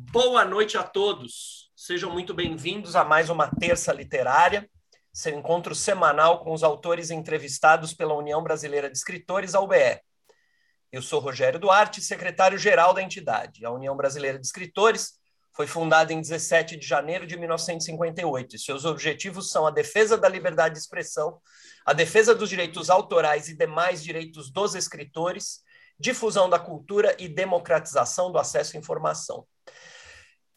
Boa noite a todos. Sejam muito bem-vindos a mais uma terça literária, seu encontro semanal com os autores entrevistados pela União Brasileira de Escritores, a UBE. Eu sou Rogério Duarte, secretário-geral da entidade. A União Brasileira de Escritores foi fundada em 17 de janeiro de 1958 e seus objetivos são a defesa da liberdade de expressão, a defesa dos direitos autorais e demais direitos dos escritores, difusão da cultura e democratização do acesso à informação.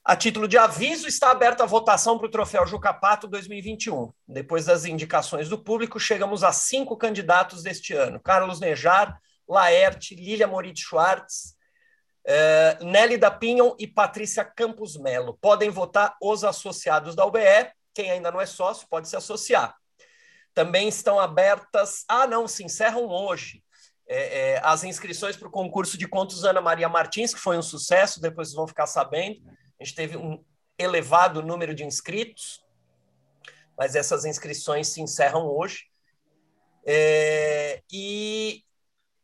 A título de aviso, está aberta a votação para o Troféu Juca Pato 2021. Depois das indicações do público, chegamos a cinco candidatos deste ano: Carlos Nejar, Laerte, Lilia Moritz Schwartz, uh, Nelly da Pinhon e Patrícia Campos Melo. Podem votar os associados da UBE. Quem ainda não é sócio pode se associar. Também estão abertas. Ah, não, se encerram hoje. É, é, as inscrições para o concurso de contos Ana Maria Martins, que foi um sucesso, depois vocês vão ficar sabendo. A gente teve um elevado número de inscritos, mas essas inscrições se encerram hoje. É, e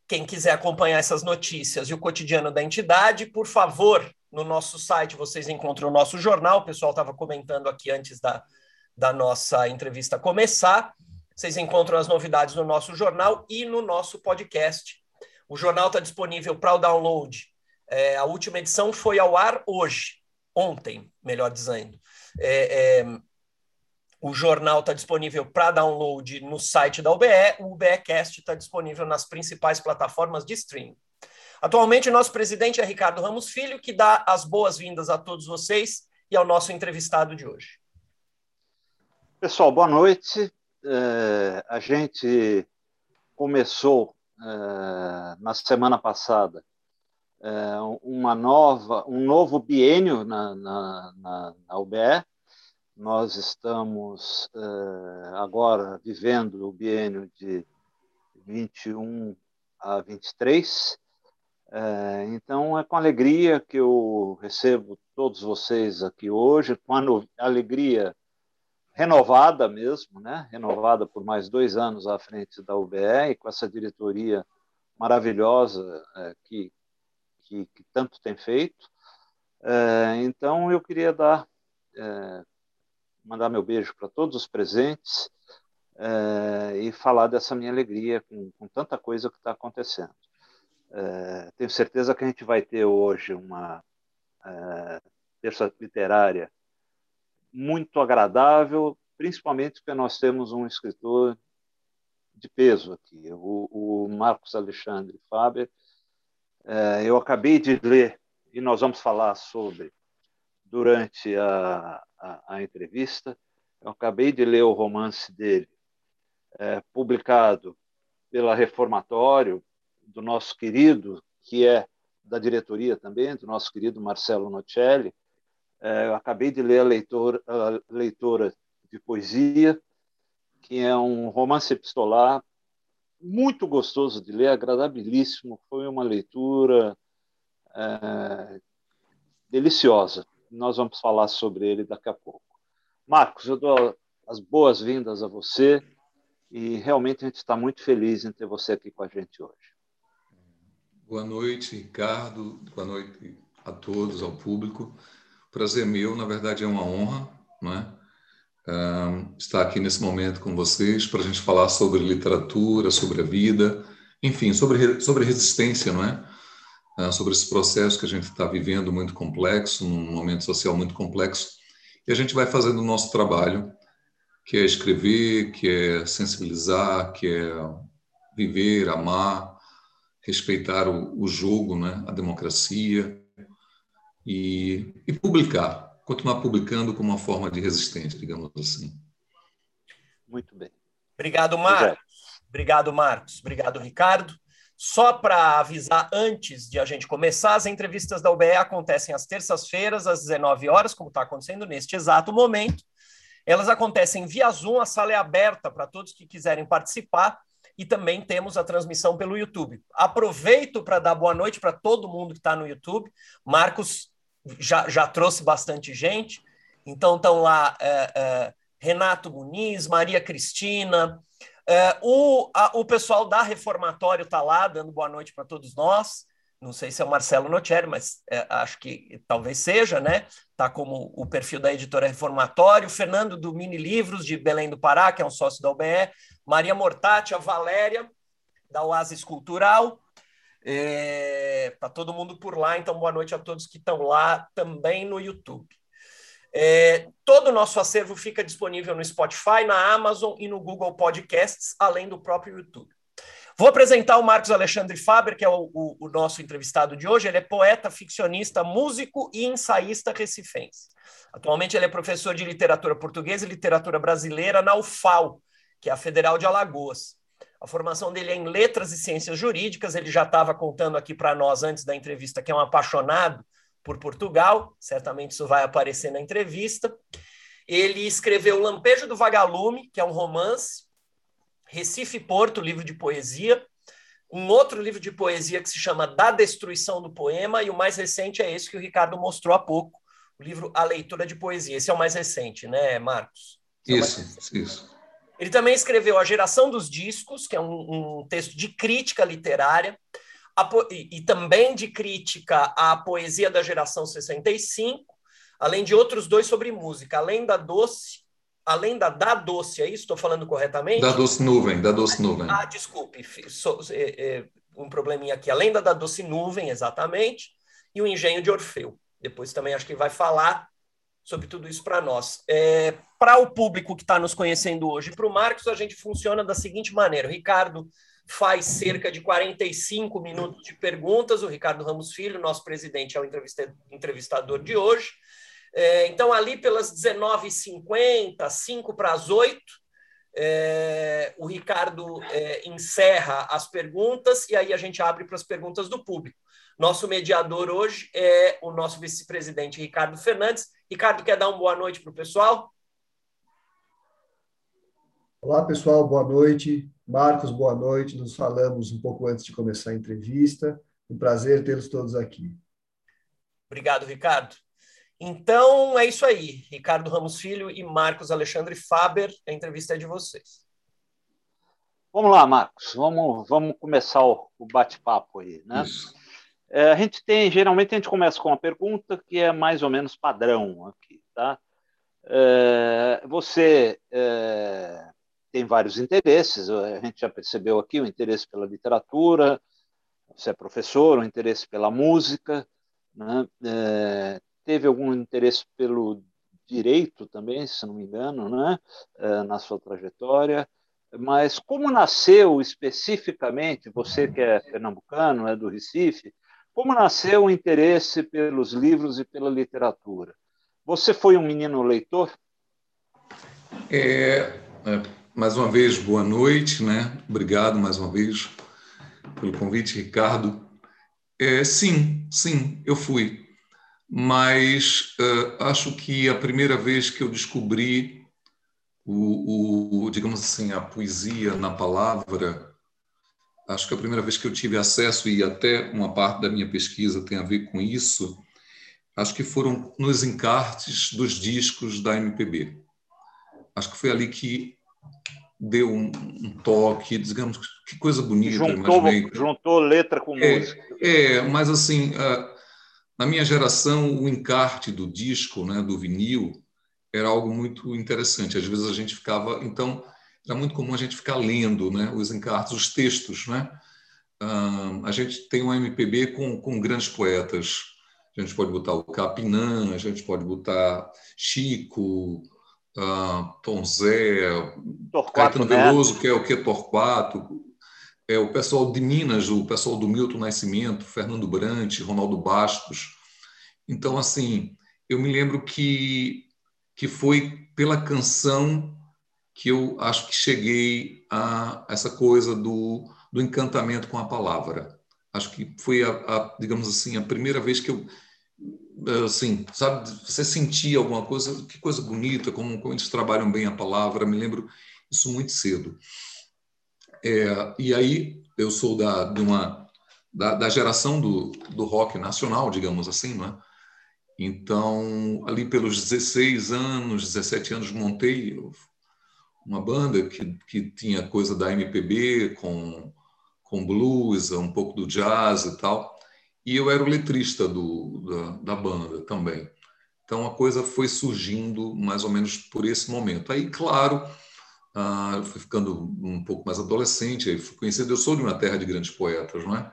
quem quiser acompanhar essas notícias e o cotidiano da entidade, por favor, no nosso site vocês encontram o nosso jornal. O pessoal estava comentando aqui antes da, da nossa entrevista começar. Vocês encontram as novidades no nosso jornal e no nosso podcast. O jornal está disponível para o download. É, a última edição foi ao ar hoje, ontem, melhor dizendo. É, é, o jornal está disponível para download no site da UBE, o UBEcast está disponível nas principais plataformas de streaming. Atualmente, nosso presidente é Ricardo Ramos Filho, que dá as boas-vindas a todos vocês e ao nosso entrevistado de hoje. Pessoal, boa noite. É, a gente começou é, na semana passada é, uma nova, um novo biênio na, na, na, na UBE, nós estamos agora vivendo o biênio de 21 a 23. Uh, eh, então, é com alegria que eu recebo todos vocês aqui hoje, com a alegria renovada mesmo, né? renovada por mais dois anos à frente da UBE com essa diretoria maravilhosa uh, que, que, que, tanto tem feito. então, eu queria dar mandar meu beijo para todos os presentes é, e falar dessa minha alegria com, com tanta coisa que está acontecendo. É, tenho certeza que a gente vai ter hoje uma é, terça literária muito agradável, principalmente porque nós temos um escritor de peso aqui, o, o Marcos Alexandre Faber. eu acabei de ler, e nós vamos falar sobre durante a, a, a entrevista. Eu acabei de ler o romance dele, é, publicado pela Reformatório, do nosso querido, que é da diretoria também, do nosso querido Marcelo Nocelli. É, eu acabei de ler a leitora, a leitora de poesia, que é um romance epistolar muito gostoso de ler, agradabilíssimo. Foi uma leitura é, deliciosa nós vamos falar sobre ele daqui a pouco. Marcos, eu dou as boas-vindas a você e realmente a gente está muito feliz em ter você aqui com a gente hoje. Boa noite, Ricardo. Boa noite a todos, ao público. Prazer meu, na verdade é uma honra, não é? estar aqui nesse momento com vocês para a gente falar sobre literatura, sobre a vida, enfim, sobre sobre resistência, não é? Né, sobre esse processo que a gente está vivendo muito complexo, num momento social muito complexo, e a gente vai fazendo o nosso trabalho, que é escrever, que é sensibilizar, que é viver, amar, respeitar o, o jogo, né, a democracia, e, e publicar, continuar publicando como uma forma de resistência, digamos assim. Muito bem. Obrigado, Marcos. Obrigado, Marcos. Obrigado, Ricardo. Só para avisar antes de a gente começar, as entrevistas da UBE acontecem às terças-feiras, às 19 horas, como está acontecendo neste exato momento. Elas acontecem via Zoom, a sala é aberta para todos que quiserem participar e também temos a transmissão pelo YouTube. Aproveito para dar boa noite para todo mundo que está no YouTube. Marcos já, já trouxe bastante gente, então estão lá é, é, Renato Muniz, Maria Cristina, é, o, a, o pessoal da Reformatório está lá, dando boa noite para todos nós. não sei se é o Marcelo Nottieri, mas é, acho que talvez seja, né? Tá como o perfil da editora Reformatório, Fernando do Mini Livros de Belém do Pará, que é um sócio da UBE, Maria Mortati, a Valéria da Oasis Cultural, é, tá todo mundo por lá, então boa noite a todos que estão lá também no YouTube. É, todo o nosso acervo fica disponível no Spotify, na Amazon e no Google Podcasts, além do próprio YouTube. Vou apresentar o Marcos Alexandre Faber, que é o, o, o, nosso entrevistado de hoje. Ele é poeta, ficcionista, músico e ensaísta recifense. Atualmente ele é professor de literatura portuguesa e literatura brasileira na UFAL, que é a Federal de Alagoas. A formação dele é em letras e ciências jurídicas. Ele já estava contando aqui para nós antes da entrevista que é um apaixonado por Portugal. Certamente isso vai aparecer na entrevista. Ele escreveu Lampejo do Vagalume, que é um romance, Recife Porto, livro de poesia, um outro livro de poesia que se chama Da Destruição do Poema, e o mais recente é esse que o Ricardo mostrou há pouco, o livro A Leitura de Poesia. Esse é o mais recente, né, Marcos? Esse isso, é isso. Ele também escreveu A Geração dos Discos, que é um, um texto de crítica literária, e, e também de crítica à poesia da geração 65, além de outros dois sobre música, Além da Doce além da da doce, é isso? Estou falando corretamente? Da doce nuvem, da doce nuvem. Ah, desculpe, so, é, é, um probleminha aqui. Além da da doce nuvem, exatamente, e o engenho de Orfeu. Depois também acho que vai falar sobre tudo isso para nós. É, para o público que está nos conhecendo hoje, para o Marcos, a gente funciona da seguinte maneira. O Ricardo faz cerca de 45 minutos de perguntas. O Ricardo Ramos Filho, nosso presidente, é o entrevistador de hoje. É, então, ali pelas 19h50, 5 para as 8, é, o Ricardo é, encerra as perguntas e aí a gente abre para as perguntas do público. Nosso mediador hoje é o nosso vice-presidente Ricardo Fernandes. Ricardo, quer dar uma boa noite para o pessoal? Olá, pessoal, boa noite. Marcos, boa noite. Nos falamos um pouco antes de começar a entrevista. Um prazer tê-los todos aqui. Obrigado, Ricardo. Então é isso aí. Ricardo Ramos Filho e Marcos Alexandre Faber, a entrevista é de vocês. Vamos lá, Marcos. Vamos, vamos começar o, o bate-papo aí, né? É, a gente tem, geralmente a gente começa com uma pergunta que é mais ou menos padrão aqui, tá? É, você é, tem vários interesses, a gente já percebeu aqui o interesse pela literatura, você é professor, o interesse pela música, né? É, teve algum interesse pelo direito também, se não me engano, né, eh, na sua trajetória. Mas como nasceu especificamente, você que é pernambucano, é do Recife, como nasceu o interesse pelos livros e pela literatura? Você foi um menino leitor? É, é, mais uma vez, boa noite, né? Obrigado mais uma vez pelo convite, Ricardo. É, sim, sim, eu fui mas uh, acho que a primeira vez que eu descobri o, o, digamos assim a poesia na palavra acho que a primeira vez que eu tive acesso e até uma parte da minha pesquisa tem a ver com isso acho que foram nos encartes dos discos da MPB acho que foi ali que deu um, um toque digamos que coisa bonita juntou, juntou letra com é, música. é mas assim na minha geração, o encarte do disco, né, do vinil, era algo muito interessante. Às vezes a gente ficava, então, era muito comum a gente ficar lendo, né, os encartes, os textos, né? Uh, a gente tem um MPB com, com grandes poetas. A gente pode botar o Capinã, a gente pode botar Chico, uh, Tom Zé, Torquato Caetano Veloso, que é o que Torquato, é, o pessoal de Minas, o pessoal do Milton Nascimento, Fernando Brant, Ronaldo Bastos. Então, assim, eu me lembro que, que foi pela canção que eu acho que cheguei a essa coisa do, do encantamento com a palavra. Acho que foi, a, a, digamos assim, a primeira vez que eu, assim, sabe, você sentia alguma coisa, que coisa bonita, como, como eles trabalham bem a palavra, me lembro isso muito cedo. É, e aí eu sou da, de uma, da, da, geração do, do rock nacional, digamos assim, não é? Então, ali pelos 16 anos, 17 anos, montei uma banda que, que tinha coisa da MPB com, com blues, um pouco do jazz e tal. e eu era o letrista do, da, da banda também. Então a coisa foi surgindo mais ou menos por esse momento. Aí, claro, ah, fui ficando um pouco mais adolescente, aí fui conhecido. Eu sou de uma terra de grandes poetas, não é?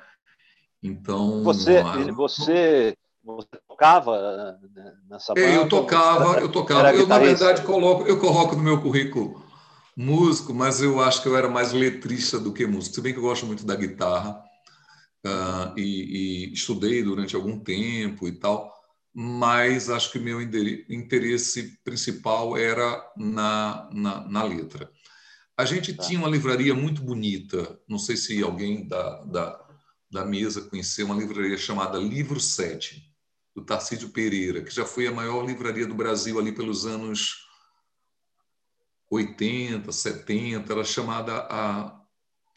Então. Você, você, você tocava né, nessa banda? É, eu tocava, eu tocava. Eu, na verdade, coloco, eu coloco no meu currículo músico, mas eu acho que eu era mais letrista do que músico. Se bem que eu gosto muito da guitarra uh, e, e, estudei durante algum tempo e tal, mas acho que meu interesse principal era na, na, na letra. A gente tá. tinha uma livraria muito bonita, não sei se alguém da, da, da mesa conheceu, uma livraria chamada Livro 7, do Tarcísio Pereira, que já foi a maior livraria do Brasil ali pelos anos 80, 70, era chamada a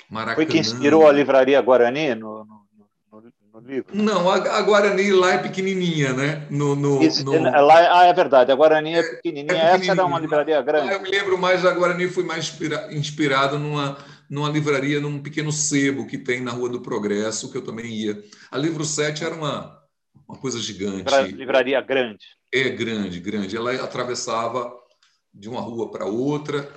Maracanã. Foi que inspirou a livraria Guarani no, no, no, no livro? Não, a, a, Guarani lá é pequenininha, né? No, no, Isso, no... Lá, ah, é verdade, a Guarani é pequenininha. É, é pequenininha. Essa era uma livraria grande. Ah, eu me lembro mais da Guarani, fui mais inspira, inspirado numa, numa livraria, num pequeno sebo que tem na Rua do Progresso, que eu também ia. A Livro 7 era uma, uma coisa gigante. Livraria grande. É grande, grande. Ela atravessava de uma rua para outra,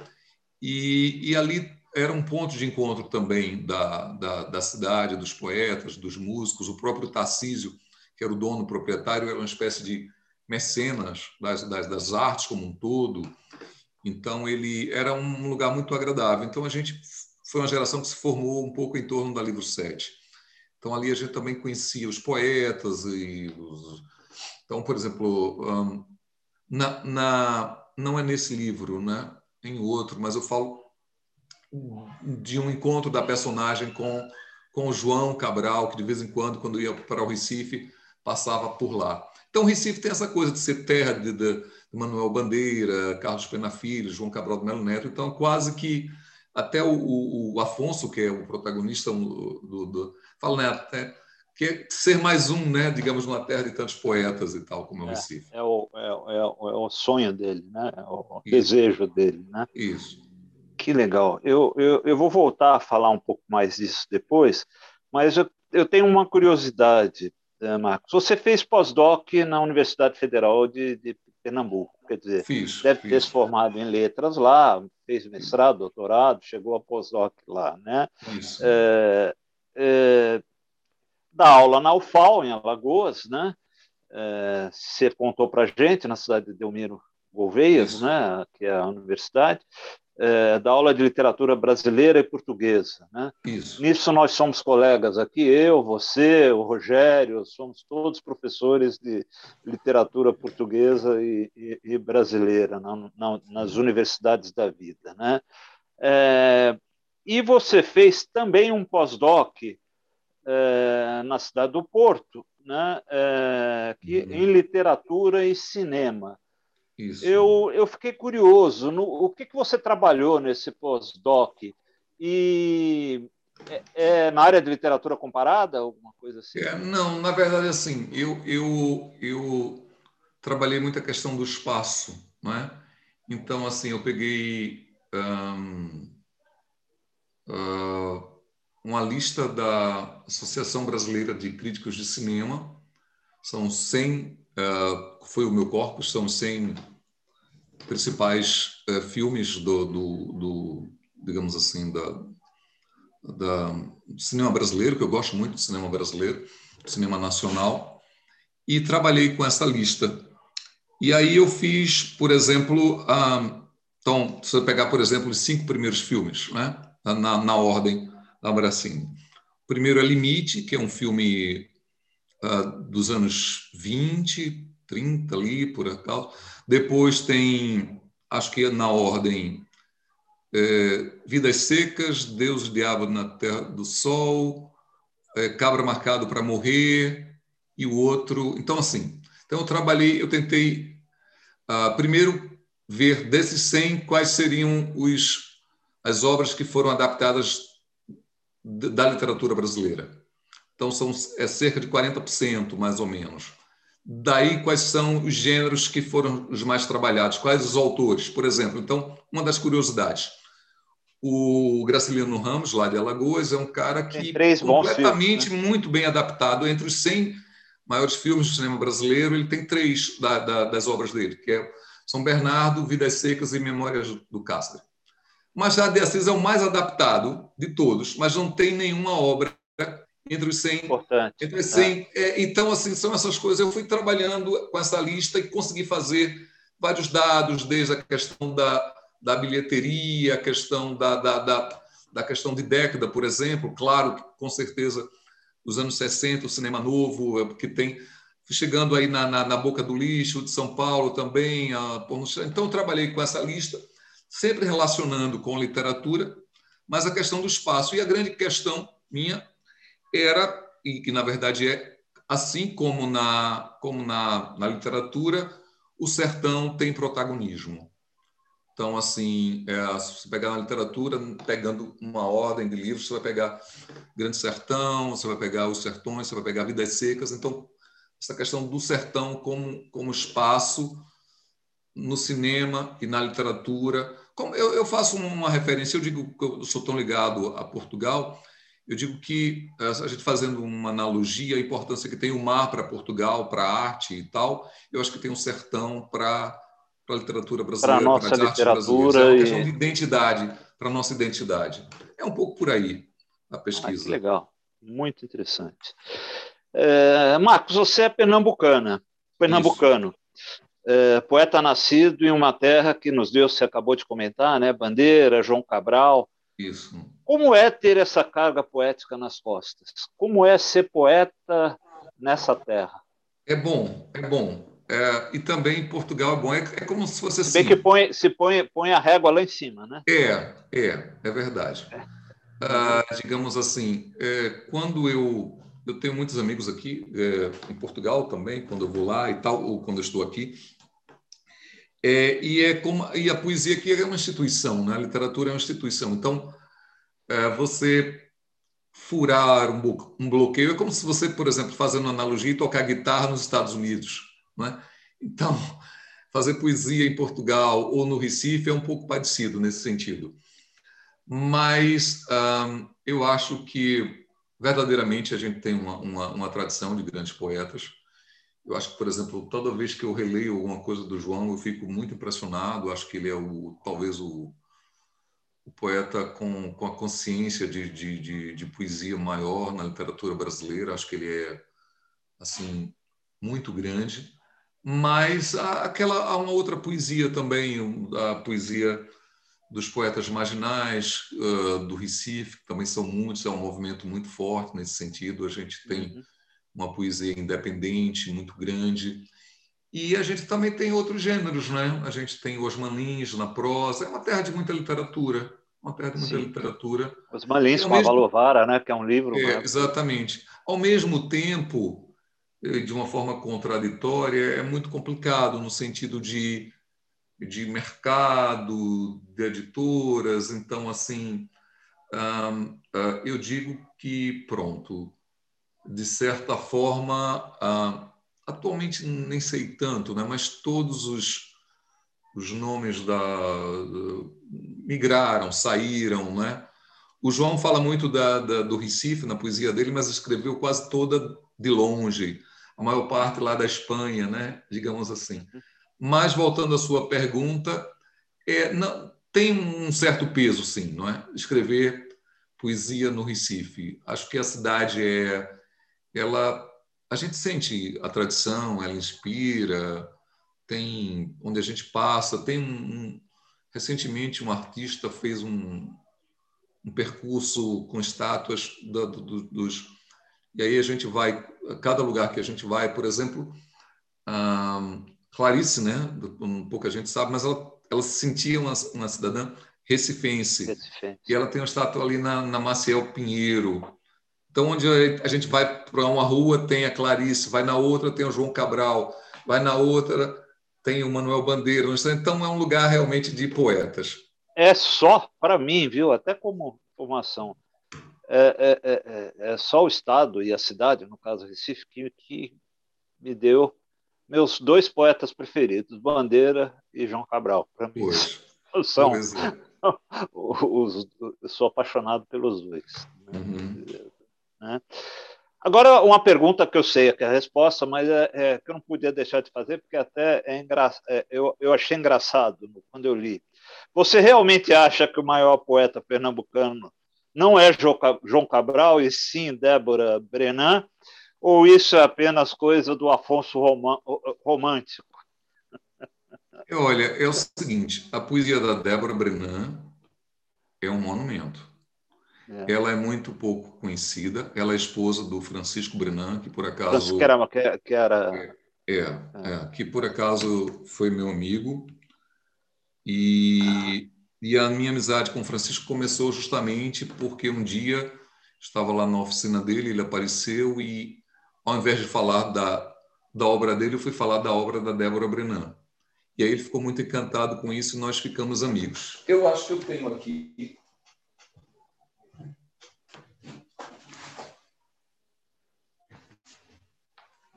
e, e ali era um ponto de encontro também da, da, da, cidade, dos poetas, dos músicos. O próprio Tarcísio, que era o dono proprietário, era uma espécie de mecenas das, das, das artes como um todo. Então, ele era um lugar muito agradável. Então, a gente foi uma geração que se formou um pouco em torno da Livro 7. Então, ali a gente também conhecia os poetas. e os... Então, por exemplo, na, na, não é nesse livro, né? em outro, mas eu falo de um encontro da personagem com, com o João Cabral, que de vez em quando, quando ia para o Recife, passava por lá. Então, o Recife tem essa coisa de ser terra de, de, Manuel Bandeira, Carlos Pena Filho, João Cabral do Melo Neto, então quase que até o, o, o Afonso, que é o protagonista do, do fala, né, até, que é ser mais um, né, digamos, numa terra de tantos poetas e tal, como é o Recife. É, é, o, é, é, o, é o sonho dele, né? É o Isso. desejo dele, né? Isso. Que legal. Eu, eu, eu vou voltar a falar um pouco mais disso depois, mas eu, eu tenho uma curiosidade, eh, Marcos. Você fez pós-doc na Universidade Federal de, de Pernambuco, quer dizer, fiz, deve fiz. ter se formado em letras lá, fez mestrado, doutorado, chegou a pós-doc lá, né? Isso. É, é, dá aula na UFAL, em Alagoas, né? É, você contou para a gente, na cidade de Delmiro Gouveias, né? que é a universidade, é, da aula de literatura brasileira e portuguesa. Né? Isso. Nisso nós somos colegas aqui, eu, você, o Rogério, somos todos professores de literatura portuguesa e, e, e brasileira na, na, nas universidades da vida. Né? É, e você fez também um pós-doc é, na cidade do Porto, né, é, que, uhum. em literatura e cinema. Isso. Eu, eu fiquei curioso, no, o que, que você trabalhou nesse pós-doc? E é, é, na área de literatura comparada, alguma coisa assim? É, não, na verdade, assim, eu, eu, eu trabalhei muito a questão do espaço, não é? Então, assim, eu peguei um, uh, uma lista da Associação Brasileira de Críticos de Cinema. São 100, uh, eh, foi o meu corpus, são 100 principais uh, filmes do, do, do, digamos assim, da, da do cinema brasileiro, que eu gosto muito do cinema brasileiro, cinema nacional, e trabalhei com essa lista. E aí eu fiz, por exemplo, então, se eu pegar, por exemplo, os cinco primeiros filmes, né, na, na ordem, da assim. O primeiro é Limite, que é um filme uh, dos anos 20, 30 ali, por acaso. Depois tem, acho que é na ordem, é, Vidas Secas, Deus e Diabo na Terra do Sol, é, Cabra Marcado para Morrer, e o outro. Então, assim, então eu trabalhei, eu tentei uh, primeiro ver desses 100 quais seriam os, as obras que foram adaptadas da literatura brasileira. Então, são é cerca de 40%, mais ou menos. Daí, quais são os gêneros que foram os mais trabalhados? Quais os autores, por exemplo? Então, uma das curiosidades. O Graciliano Ramos, lá de Alagoas, é um cara que é completamente filmes, né? muito bem adaptado entre os 100 maiores filmes do cinema brasileiro. Ele tem três da, da, das obras dele, que é São Bernardo, Vidas Secas e Memórias do Castro. Machado de Assis é o mais adaptado de todos, mas não tem nenhuma obra entre os 100. Importante. Entre os 100. É. É, então, assim, são essas coisas. Eu fui trabalhando com essa lista e consegui fazer vários dados, desde a questão da, da bilheteria, a questão da, da, da, da questão de década, por exemplo. Claro que, com certeza, os anos 60, o cinema novo, é, que tem chegando aí na, na, na, boca do lixo de São Paulo também. A, então, eu trabalhei com essa lista, sempre relacionando com literatura, mas a questão do espaço. E a grande questão minha era, e que na verdade é, assim como na, como na, na literatura, o sertão tem protagonismo. Então, assim, é, se pegar na literatura, pegando uma ordem de livros, você vai pegar Grande Sertão, você vai pegar Os Sertões, você vai pegar Vidas Secas. Então, essa questão do sertão como, como espaço no cinema e na literatura. Como eu, eu faço uma referência, eu digo que eu sou tão ligado a Portugal, eu digo que, eh, a gente fazendo uma analogia, a importância que tem o mar para Portugal, para a arte e tal, eu acho que tem um sertão para a literatura brasileira, para a nossa literatura. É uma questão de identidade, para a nossa identidade. É um pouco por aí a pesquisa. Ah, que legal, muito interessante. É, Marcos, você é pernambucana, pernambucano. É, poeta nascido em uma terra que nos deu, você acabou de comentar, né? Bandeira, João Cabral. Isso. Como é ter essa carga poética nas costas? Como é ser poeta nessa terra? É bom, é bom. É, e também em Portugal é bom. É, é como se fosse assim. Bem que põe, se põe, põe a régua lá em cima, né? É, é, é verdade. É. Ah, digamos assim, é, quando eu eu tenho muitos amigos aqui é, em Portugal também, quando eu vou lá e tal, ou quando eu estou aqui. É, e é como e a poesia aqui é uma instituição, né? A literatura é uma instituição. Então, é, você furar um, um, bloqueio é como se você, por exemplo, fazendo uma analogia, tocar guitarra nos Estados Unidos. Né? Então, fazer poesia em Portugal ou no Recife é um pouco parecido nesse sentido. Mas eu acho que verdadeiramente a gente tem uma, uma, uma, tradição de grandes poetas. Eu acho que, por exemplo, toda vez que eu releio alguma coisa do João, eu fico muito impressionado. Acho que ele é o talvez o, o poeta com, com a consciência de, de, de, de, poesia maior na literatura brasileira. Acho que ele é assim muito grande. Mas há, aquela, há uma outra poesia também, a poesia dos poetas marginais uh, do Recife, que também são muitos, é um movimento muito forte nesse sentido. A gente tem uhum. uma poesia independente muito grande. E a gente também tem outros gêneros, né? A gente tem Osman Lins na prosa, é uma terra de muita literatura uma terra de muita Sim. literatura. Os Malins com mesmo... a Valovara, né, que é um livro. É, né? Exatamente. Ao mesmo tempo, eh, de uma forma contraditória, é muito complicado no sentido de, de mercado, de editoras. Então, assim, eu digo que, pronto, de certa forma, atualmente nem sei tanto, né, mas todos os os nomes da, migraram, saíram, né? O João fala muito da, da, do Recife na poesia dele, mas escreveu quase toda de longe, a maior parte lá da Espanha, né? Digamos assim. Mas voltando à sua pergunta, é, não, tem um certo peso, sim, não é? Escrever poesia no Recife. Acho que a cidade é, ela, a gente sente a tradição, ela inspira, tem onde a gente passa, tem um, um recentemente um artista fez um, um percurso com estátuas do, do, dos e aí a gente vai cada lugar que a gente vai, por exemplo, a Clarice, né, pouca gente sabe, mas ela ela se sentia uma, uma cidadã recifense, recifense. E ela tem uma estátua ali na, na Maciel Pinheiro. Então, onde a gente vai para uma rua, tem a Clarice, vai na outra, tem o João Cabral, vai na outra, tem o Manuel Bandeira, então é um lugar realmente de poetas. É só, para mim, viu, até como formação, é, é, é, é, é só o Estado e a cidade, no caso Recife, que, que me deu meus dois poetas preferidos, Bandeira e João Cabral. Para mim, pois, são, é. os, sou apaixonado pelos dois. Uhum. Né? Agora, uma pergunta que eu sei que é a resposta, mas é, é, que eu não podia deixar de fazer, porque até é engra... É, eu, eu achei engraçado quando eu li. Você realmente acha que o maior poeta pernambucano não é João Cabral, e sim Débora Brenan? Ou isso é apenas coisa do Afonso romântico? Olha, é o seguinte: a poesia da Débora Brenan é um monumento. É. Ela é muito pouco conhecida. Ela é esposa do Francisco Brenan, que por acaso. Que era, que era... É, é, é, que por acaso foi meu amigo. E, e a minha amizade com o Francisco começou justamente porque um dia estava lá na oficina dele, ele apareceu e, ao invés de falar da, da obra dele, eu fui falar da obra da Débora Brenan. E aí ele ficou muito encantado com isso e nós ficamos amigos. Eu acho que eu tenho aqui.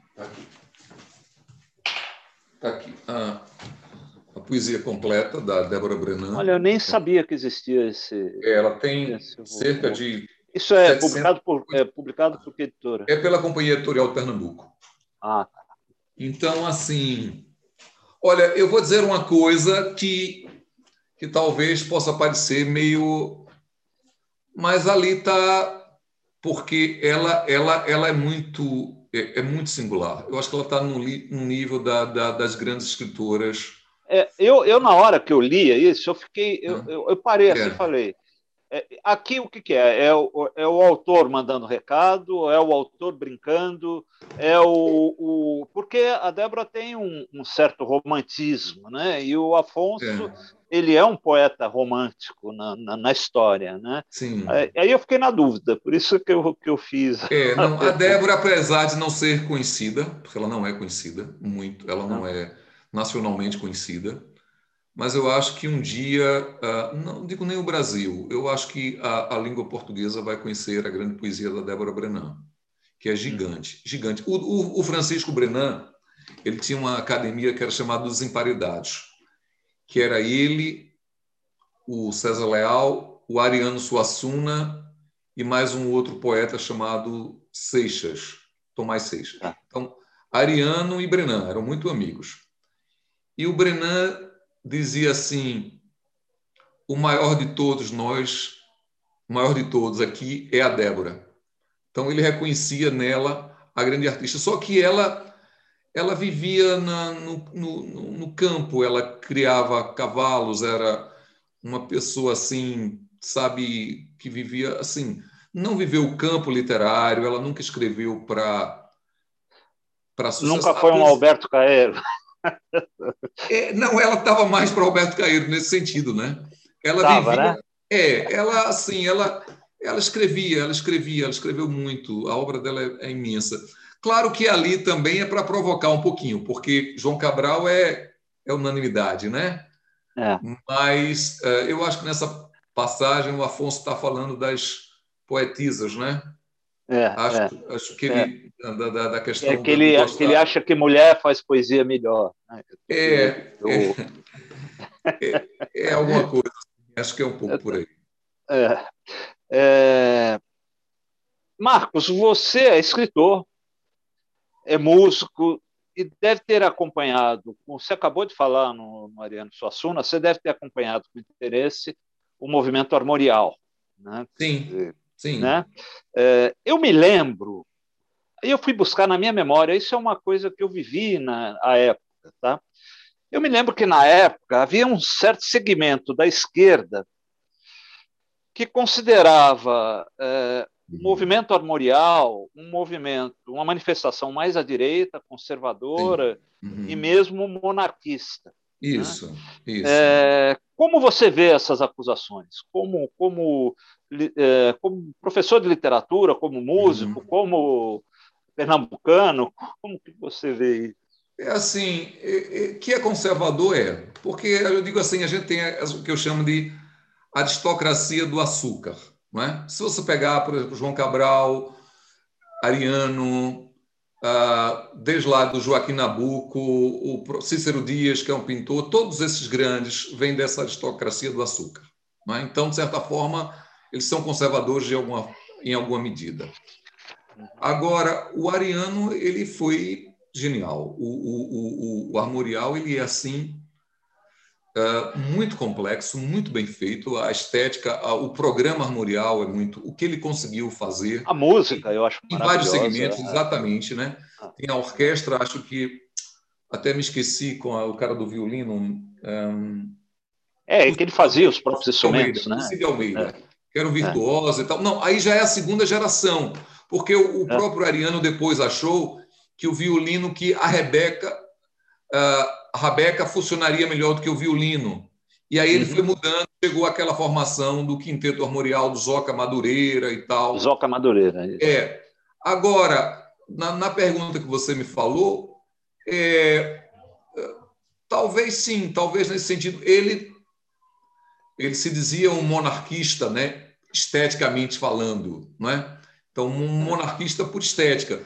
Está aqui. Está aqui. Ah, a poesia completa da Débora Brenan. Olha, eu nem sabia que existia esse. É, ela tem esse cerca de. Isso é 700... publicado por, é publicado por que editora? É pela Companhia Editorial Pernambuco. Ah. Então, assim, Olha, eu vou dizer uma coisa que, que talvez possa parecer meio. Mas ali está. Porque ela, ela, ela é muito é, é muito singular. Eu acho que ela está no, no, nível da, da, das grandes escritoras. É, eu, eu, na hora que eu lia isso, eu fiquei. Eu, ah. eu, eu parei assim e falei. É, aqui o que, que é? É o, é o, autor mandando recado, é o autor brincando, é o. o... Porque a Débora tem um, um, certo romantismo, né? E o Afonso, é. ele é um poeta romântico na, na, na história, né? Sim. Aí eu fiquei na dúvida, por isso que eu, que eu fiz. É, não, a Débora, apesar de não ser conhecida, porque ela não é conhecida muito, ela não é nacionalmente conhecida, mas eu acho que um dia, uh, não digo nem o Brasil, eu acho que a, a, língua portuguesa vai conhecer a grande poesia da Débora Brenan, que é gigante, gigante. O, o, o Francisco Brenan, ele tinha uma academia que era chamada dos Emparedados, que era ele, o César Leal, o Ariano Suassuna e mais um outro poeta chamado Seixas, Tomás Seixas. Ah. Então, Ariano e Brenan eram muito amigos. E o Brenan dizia assim: o maior de todos nós, o maior de todos aqui é a Débora. Então ele reconhecia nela a grande artista. Só que ela ela vivia na, no, no, no, campo, ela criava cavalos, era uma pessoa assim, sabe, que vivia assim. Não viveu o campo literário, ela nunca escreveu para. Nunca foi um Alberto Caeiro. É, não, ela estava mais para Roberto Caeiro nesse sentido, né? Ela tava, vivia, né? É, ela assim, ela ela escrevia, ela escrevia, ela escreveu muito. A obra dela é, é imensa. Claro que ali também é para provocar um pouquinho, porque João Cabral é é unanimidade, né? É. Mas uh, eu acho que nessa passagem o Afonso está falando das poetisas, né? É, acho, é, acho que ele, é. da, da, da, questão. É que ele, que ele acha que mulher faz poesia melhor. Né? É, eu... é, é, alguma coisa. Acho que é um pouco por aí. É, é, Marcos, você é escritor, é músico e deve ter acompanhado. Você acabou de falar no Mariano Suassuna, você deve ter acompanhado com interesse o movimento armorial. Né? Sim Sim. Né? É, eu me lembro, eu fui buscar na minha memória, isso é uma coisa que eu vivi na época. Tá? Eu me lembro que na época havia um certo segmento da esquerda que considerava é, o uhum. movimento armorial um movimento, uma manifestação mais à direita, conservadora uhum. e mesmo monarquista. Isso, né? isso. É, como você vê essas acusações? Como, como é, como professor de literatura, como músico, uhum. como pernambucano, como que você vê isso? É assim, é, é, que é conservador é, porque eu digo assim, a gente tem o que eu chamo de aristocracia do açúcar, não é? Se você pegar, por exemplo, João Cabral, Ariano, desde lá do Joaquim Nabuco, o Cícero Dias, que é um pintor, todos esses grandes vêm dessa aristocracia do açúcar. É? Então, de certa forma, eles são conservadores alguma, em alguma medida. Agora, o Ariano ele foi genial. O, o, o, o Armorial ele é assim Uh, muito complexo, muito bem feito. A estética, o programa armorial é muito. O que ele conseguiu fazer. A música, eu acho. Em vários segmentos, é. exatamente, né? Ah. Tem a orquestra, acho que. Até me esqueci com a, o cara do violino. Um, é, que ele fazia os próprios instrumentos, Almeida, né? Almeida, é. que era um virtuoso é. e tal. Não, aí já é a segunda geração, porque o, o é. próprio Ariano depois achou que o violino que a Rebeca. Uh, a rabeca funcionaria melhor do que o violino. E aí ele uhum. foi mudando, chegou àquela formação do quinteto armorial do Zoca Madureira e tal. Zoca Madureira. Isso. É. Agora, na, na, pergunta que você me falou, é, talvez sim, talvez nesse sentido. Ele, ele se dizia um monarquista, né? esteticamente falando. Não é? Então, um monarquista por estética.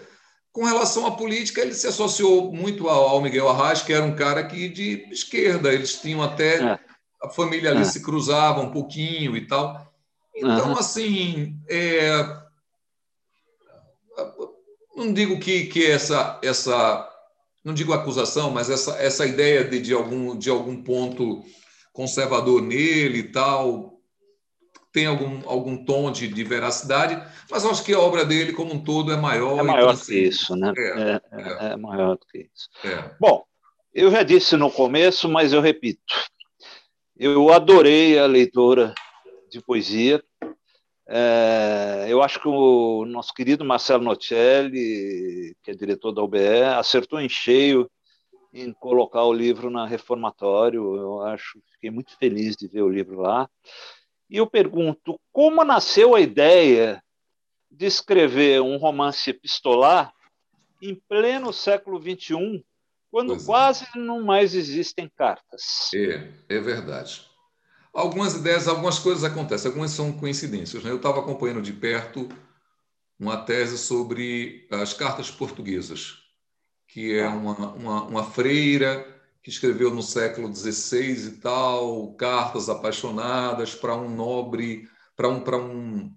Com relação à política, ele se associou muito ao Miguel Arraes, que era um cara que de esquerda, eles tinham até é. a família ali é. se cruzava um pouquinho e tal. Então, uhum. assim, é... não digo que, que essa, essa, não digo acusação, mas essa, essa ideia de, de, algum, de algum ponto conservador nele e tal, tem algum, algum tom de, de veracidade, mas acho que a obra dele, como um todo, é maior. É maior então, que isso, né? É, é, é, é maior do que isso. É. Bom, eu já disse no começo, mas eu repito. Eu adorei a leitura de poesia. É, eu acho que o nosso querido Marcelo Nocelli, que é diretor da UBE, acertou em cheio em colocar o livro na Reformatório. Eu acho, fiquei muito feliz de ver o livro lá. E eu pergunto, como nasceu a ideia de escrever um romance epistolar em pleno século XXI, quando pois é. quase é. não mais existem cartas? É, é verdade. Algumas ideias, algumas coisas acontecem, algumas são coincidências. Né? Eu estava acompanhando de perto uma tese sobre as cartas portuguesas, que é ah. uma, uma, uma freira que escreveu no século XVI e tal, cartas apaixonadas para um nobre, para um para um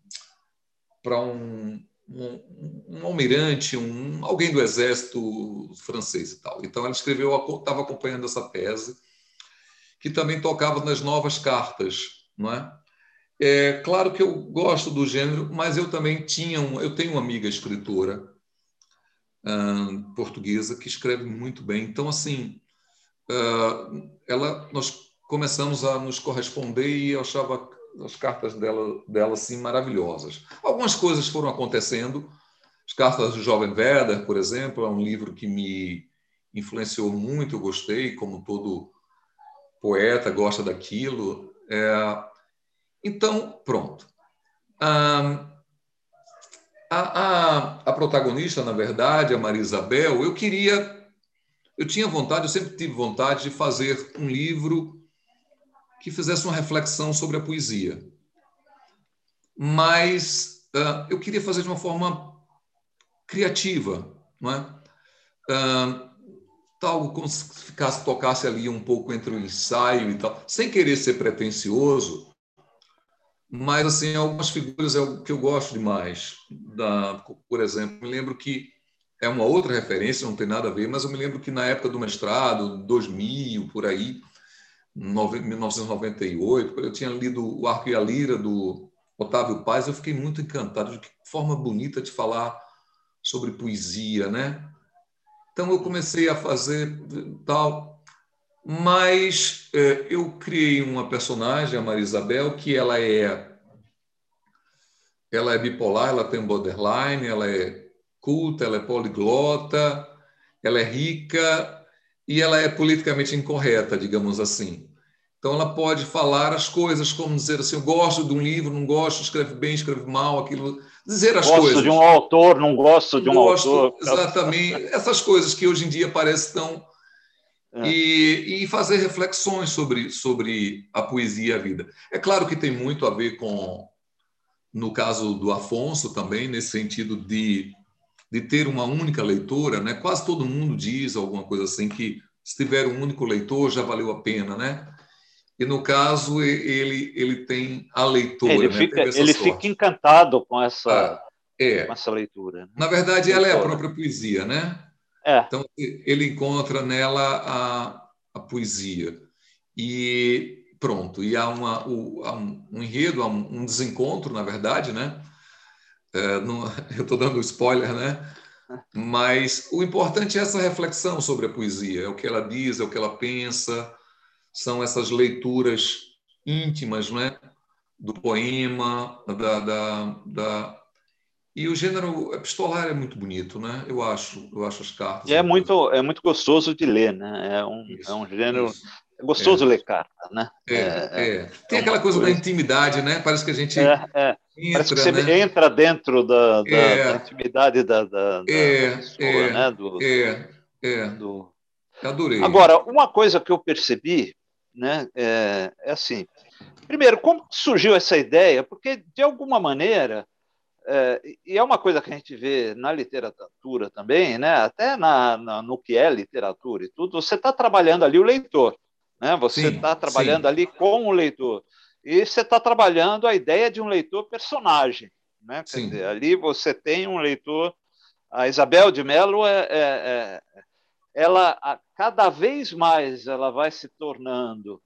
para um, um, um, almirante, um alguém do exército francês e tal. Então ela escreveu, estava acompanhando essa tese, que também tocava nas novas cartas, não é? É claro que eu gosto do gênero, mas eu também tinha um, eu tenho uma amiga escritora hum, portuguesa que escreve muito bem. Então assim, ela, nós começamos a nos corresponder e eu achava as cartas dela, dela assim, maravilhosas. Algumas coisas foram acontecendo. As cartas do Jovem Werder, por exemplo, é um livro que me influenciou muito, eu gostei, como todo poeta gosta daquilo. É... Então, pronto. A, a, a, protagonista, na verdade, a Maria Isabel, eu queria eu tinha vontade, eu sempre tive vontade de fazer um livro que fizesse uma reflexão sobre a poesia. Mas uh, eu queria fazer de uma forma criativa, não é? Uh, tal como se ficasse, tocasse ali um pouco entre o ensaio e tal, sem querer ser pretensioso, mas assim algumas figuras é o que eu gosto demais. Da, por exemplo, me lembro que é uma outra referência, não tem nada a ver, mas eu me lembro que na época do mestrado, 2000, por aí, 1998, eu tinha lido O Arco e a Lira, do Otávio Paz, eu fiquei muito encantado de que forma bonita de falar sobre poesia, né? Então eu comecei a fazer tal, mas é, eu criei uma personagem, a Maria Isabel, que ela é ela é bipolar, ela tem borderline, ela é culta, ela é poliglota, ela é rica e ela é politicamente incorreta, digamos assim. Então ela pode falar as coisas como dizer assim, eu gosto de um livro, não gosto, escreve bem, escreve mal, aquilo, dizer as gosto coisas. Gosto de um autor, não gosto de um gosto, autor. Exatamente, essas coisas que hoje em dia parecem tão é. E, e, fazer reflexões sobre, sobre a poesia e a vida. É claro que tem muito a ver com, no caso do Afonso também, nesse sentido de de ter uma única leitora, né? Quase todo mundo diz alguma coisa assim que se tiver um único leitor já valeu a pena, né? E no caso ele ele tem a leitura. Ele, né? fica, ele fica encantado com essa, ah, é. com essa leitura. Né? Na verdade, ela é a própria poesia, né? É. Então ele encontra nela a, a poesia e pronto. E há, uma, o, há um, um, enredo, há um, um, desencontro, na verdade, né? É, não, eu estou dando spoiler, né? Mas o importante é essa reflexão sobre a poesia, é o que ela diz, é o que ela pensa, são essas leituras íntimas, né? Do poema, da, da, da... e o gênero epistolar é muito bonito, né? Eu acho, eu acho as cartas. E é muito, é muito gostoso de ler, né? É um, isso, é um gênero isso. É gostoso é. ler carta, né? É, é. é. Tem é aquela coisa, coisa, da intimidade, né? Parece que a gente é, é. Entra, Parece que você né? entra dentro da, da, da intimidade da, da, é, da pessoa, né? Do, é, é. Do... Adorei. Agora, uma coisa que eu percebi, né? É, assim, primeiro, como surgiu essa ideia? Porque de alguma maneira é, e é uma coisa que a gente vê na literatura também, né? até na, na no que é literatura e tudo, você está trabalhando ali o leitor. Né? Você está trabalhando sim. ali com o leitor. E você está trabalhando a ideia de um leitor personagem. Né? Quer dizer, ali você tem um leitor. A Isabel de Mello é, é, é ela a, cada vez mais ela vai se tornando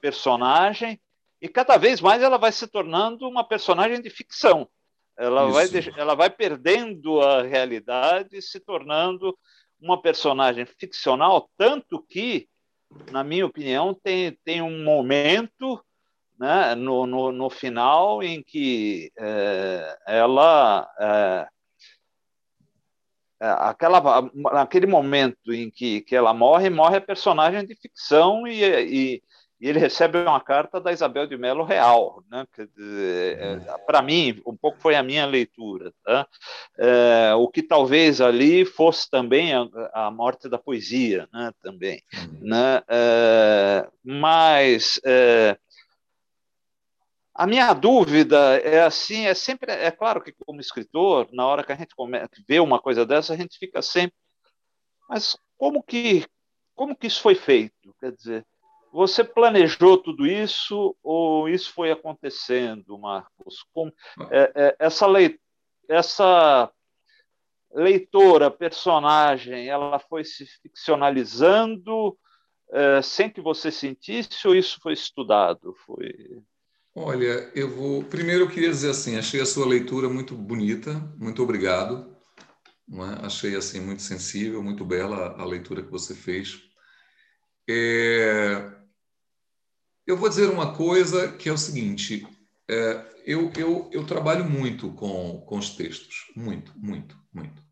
personagem e cada vez mais ela vai se tornando uma personagem de ficção. Ela vai, ela vai perdendo a realidade e se tornando uma personagem ficcional, tanto que na minha opinião, tem, tem um momento né, no, no, no final em que é, ela. É, é aquela, naquele momento em que, que ela morre, morre a personagem de ficção e, e, e ele recebe uma carta da Isabel de Mello real, né? É, uhum. Para mim, um pouco foi a minha leitura, tá? É, o que talvez ali fosse também a, a morte da poesia, né? Também, uhum. né? É, mas é, a minha dúvida é assim, é sempre, é claro que como escritor, na hora que a gente come, vê uma coisa dessa, a gente fica sempre, mas como que como que isso foi feito? Quer dizer, você planejou tudo isso ou isso foi acontecendo, Marcos? Com, é, é, essa, essa leitora, personagem, ela foi se ficcionalizando é, sem que você sentisse ou isso foi estudado? Foi... Olha, eu vou. Primeiro, eu queria dizer assim: achei a sua leitura muito bonita, muito obrigado. É? Achei assim muito sensível, muito bela a leitura que você fez. É, eu vou dizer uma coisa que é o seguinte: é, eu, eu, eu trabalho muito com, com os textos, muito, muito, muito.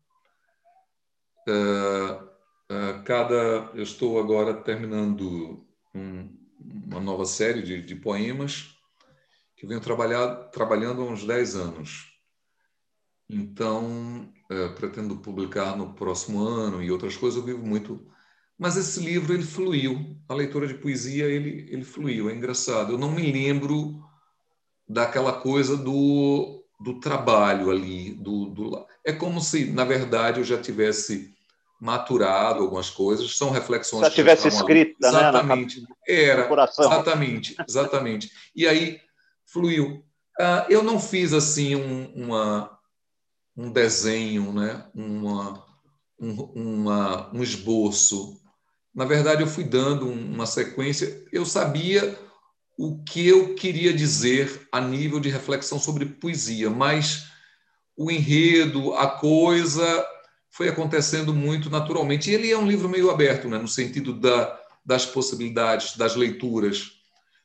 É, é, cada, eu estou agora terminando um, uma nova série de, de poemas que venho trabalhar, trabalhando há uns 10 anos. Então, é, pretendo publicar no próximo ano e outras coisas. Eu vivo muito mas esse livro ele fluiu, a leitura de poesia ele, ele fluiu, é engraçado. Eu não me lembro daquela coisa do, do trabalho ali, do, do é como se na verdade eu já tivesse maturado algumas coisas, são reflexões já tivesse escrita, né, exatamente, né, era, exatamente, exatamente. E aí fluiu. Uh, eu não fiz assim um, uma, um desenho, né, uma, um, uma, um esboço na verdade, eu fui dando uma sequência. Eu sabia o que eu queria dizer a nível de reflexão sobre poesia, mas o enredo, a coisa, foi acontecendo muito naturalmente. E ele é um livro meio aberto, né? no sentido da, das possibilidades, das leituras,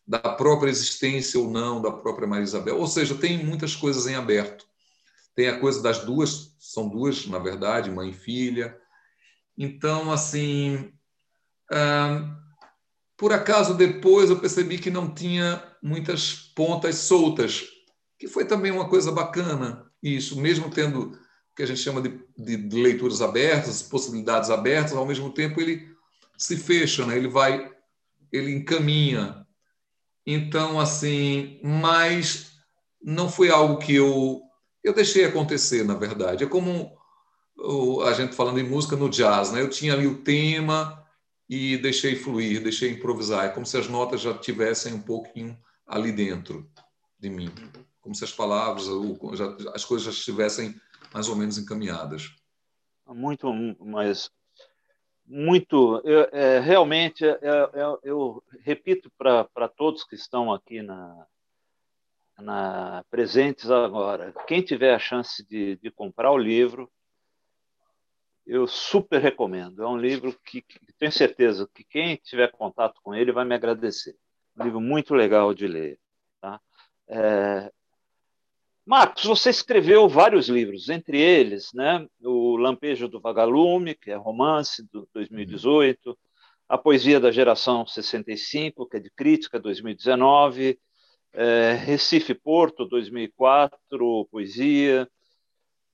da própria existência ou não da própria Maria Isabel. Ou seja, tem muitas coisas em aberto. Tem a coisa das duas, são duas, na verdade, mãe e filha. Então, assim, por acaso, depois eu percebi que não tinha muitas pontas soltas, que foi também uma coisa bacana, isso, mesmo tendo o que a gente chama de, de, leituras abertas, possibilidades abertas, ao mesmo tempo ele se fecha, né? ele vai, ele encaminha. Então, assim, mas não foi algo que eu, eu deixei acontecer, na verdade. É como a gente falando em música no jazz, né? eu tinha ali o tema e deixei fluir, deixei improvisar. É como se as notas já tivessem um pouquinho ali dentro de mim, como se as palavras, as coisas já estivessem mais ou menos encaminhadas. Muito, mas muito, eu, é, realmente, é, é, eu repito para todos que estão aqui na, na, presentes agora, quem tiver a chance de, de comprar o livro, eu super recomendo. É um livro que, que, tenho certeza que quem tiver contato com ele vai me agradecer. Um livro muito legal de ler. Tá? É... Marcos, você escreveu vários livros, entre eles, né, o Lampejo do Vagalume, que é romance, do 2018, a Poesia da Geração 65, que é de crítica, 2019, é, Recife Porto, 2004, poesia,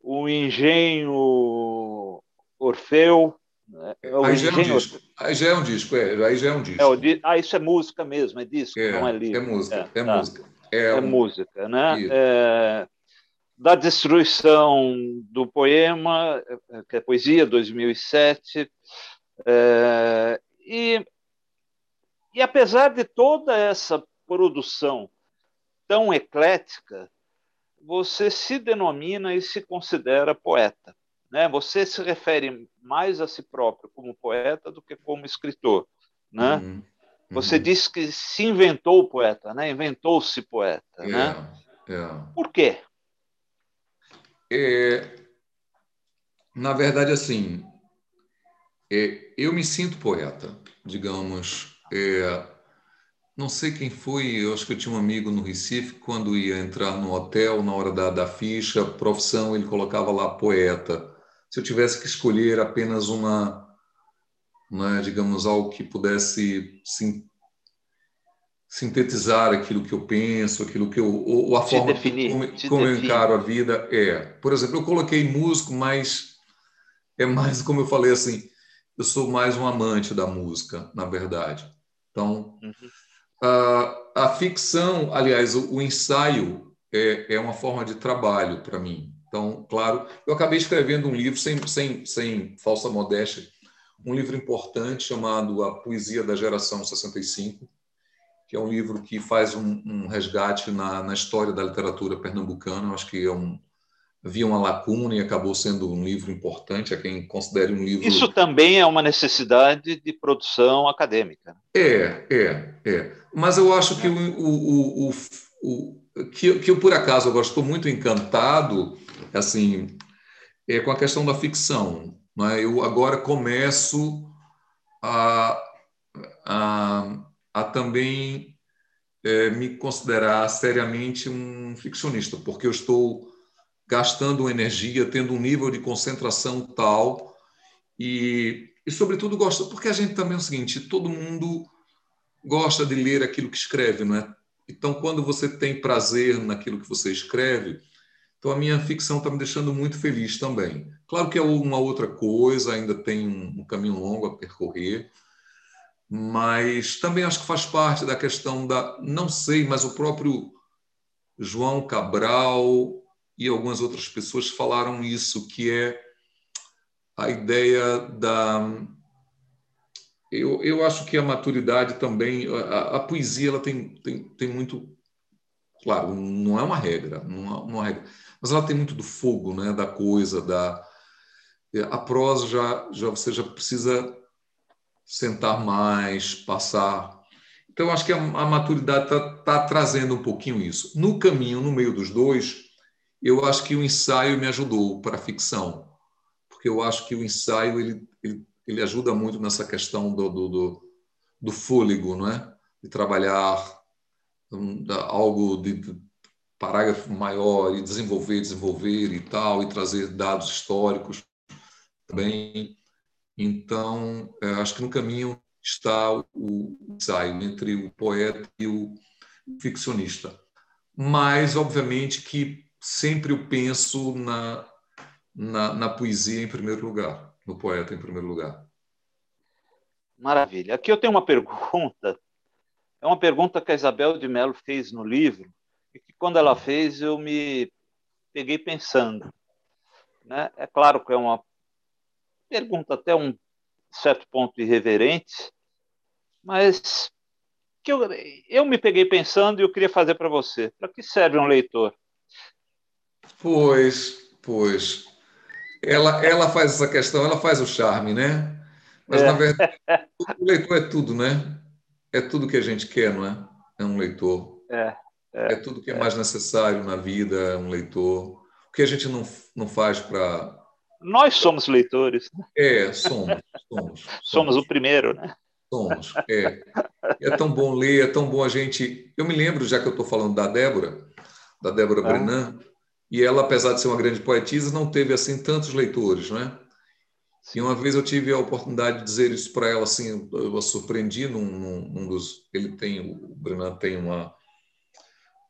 o Engenho Orfeu. Né? É, aí, já é um disco. aí já é um disco, é, aí já é um disco. É, di... Ah, isso é música mesmo, é disco, é, não é livro. É música, é, tá. música. É, é um... música, né? É, da destruição do poema, que é poesia, 2007. É, e, e apesar de toda essa produção tão eclética, você se denomina e se considera poeta. Né? Você se refere mais a si próprio como poeta do que como escritor. Né? Uhum. Você uhum. diz que se inventou poeta, né? inventou-se poeta. É, né? É. Por quê? É, na verdade, assim, é, eu me sinto poeta, digamos. É, não sei quem foi, eu acho que eu tinha um amigo no Recife, quando ia entrar no hotel, na hora da, da ficha, profissão, ele colocava lá poeta se eu tivesse que escolher apenas uma, né, digamos, algo que pudesse sim, sintetizar aquilo que eu penso, aquilo que eu, ou a forma definir, como, como eu encaro a vida, é. Por exemplo, eu coloquei músico, mas é mais como eu falei assim, eu sou mais um amante da música, na verdade. Então, uhum. a, a ficção, aliás, o, o ensaio é, é uma forma de trabalho para mim. Então, claro, eu acabei escrevendo um livro, sem, sem, sem falsa modéstia, um livro importante chamado A Poesia da Geração 65, que é um livro que faz um, um resgate na, na, história da literatura pernambucana. Eu acho que é um, havia uma lacuna e acabou sendo um livro importante, a quem considere um livro. Isso também é uma necessidade de produção acadêmica. É, é, é. Mas eu acho que o, o, o, o que, que eu, por acaso, eu estou muito encantado assim, é com a questão da ficção. Né? Eu agora começo a, a, a também é, me considerar seriamente um ficcionista, porque eu estou gastando energia, tendo um nível de concentração tal e, e sobretudo gosto porque a gente também é o seguinte, todo mundo gosta de ler aquilo que escreve, não é? Então, quando você tem prazer naquilo que você escreve, então, a minha ficção está me deixando muito feliz também. Claro que é uma outra coisa, ainda tem um caminho longo a percorrer, mas também acho que faz parte da questão da. Não sei, mas o próprio João Cabral e algumas outras pessoas falaram isso, que é a ideia da. Eu, eu acho que a maturidade também, a, a poesia ela tem, tem, tem muito. Claro, não é uma regra, não é uma regra mas ela tem muito do fogo, né, da coisa, da a prosa já, já você já precisa sentar mais, passar. Então acho que a, a maturidade está tá trazendo um pouquinho isso. No caminho, no meio dos dois, eu acho que o ensaio me ajudou para a ficção, porque eu acho que o ensaio ele, ele, ele ajuda muito nessa questão do, do, do, do fôlego, não é? De trabalhar um, algo de, de parágrafo maior e desenvolver, desenvolver e tal, e trazer dados históricos também. Então, é, acho que no caminho está o ensaio entre o poeta e o ficcionista. Mas, obviamente, que sempre eu penso na, na, na poesia em primeiro lugar, no poeta em primeiro lugar. Maravilha. Aqui eu tenho uma pergunta. É uma pergunta que a Isabel de Mello fez no livro, e que quando ela fez eu me peguei pensando. Né? É claro que é uma pergunta até um certo ponto, irreverentes, mas que eu, eu me peguei pensando e eu queria fazer para você. Para que serve um leitor? Pois, pois. Ela, ela faz essa questão, ela faz o charme, né? Mas, é. na verdade, o leitor é tudo, né? É tudo que a gente quer, não é? É um leitor. É, é, é tudo que é, é, mais necessário na vida, é um leitor. O que a gente não, não faz para. Nós somos leitores. É, somos. Somos, somos. somos o primeiro, né? Somos, é. É tão bom ler, é tão bom a gente. Eu me lembro, já que eu estou falando da Débora, da Débora ah. Brenan, e ela, apesar de ser uma grande poetisa, não teve assim tantos leitores, né? E uma vez eu tive a oportunidade de dizer isso para ela, assim, eu a surpreendi num, num, num, dos. Ele tem, o Brenan tem uma,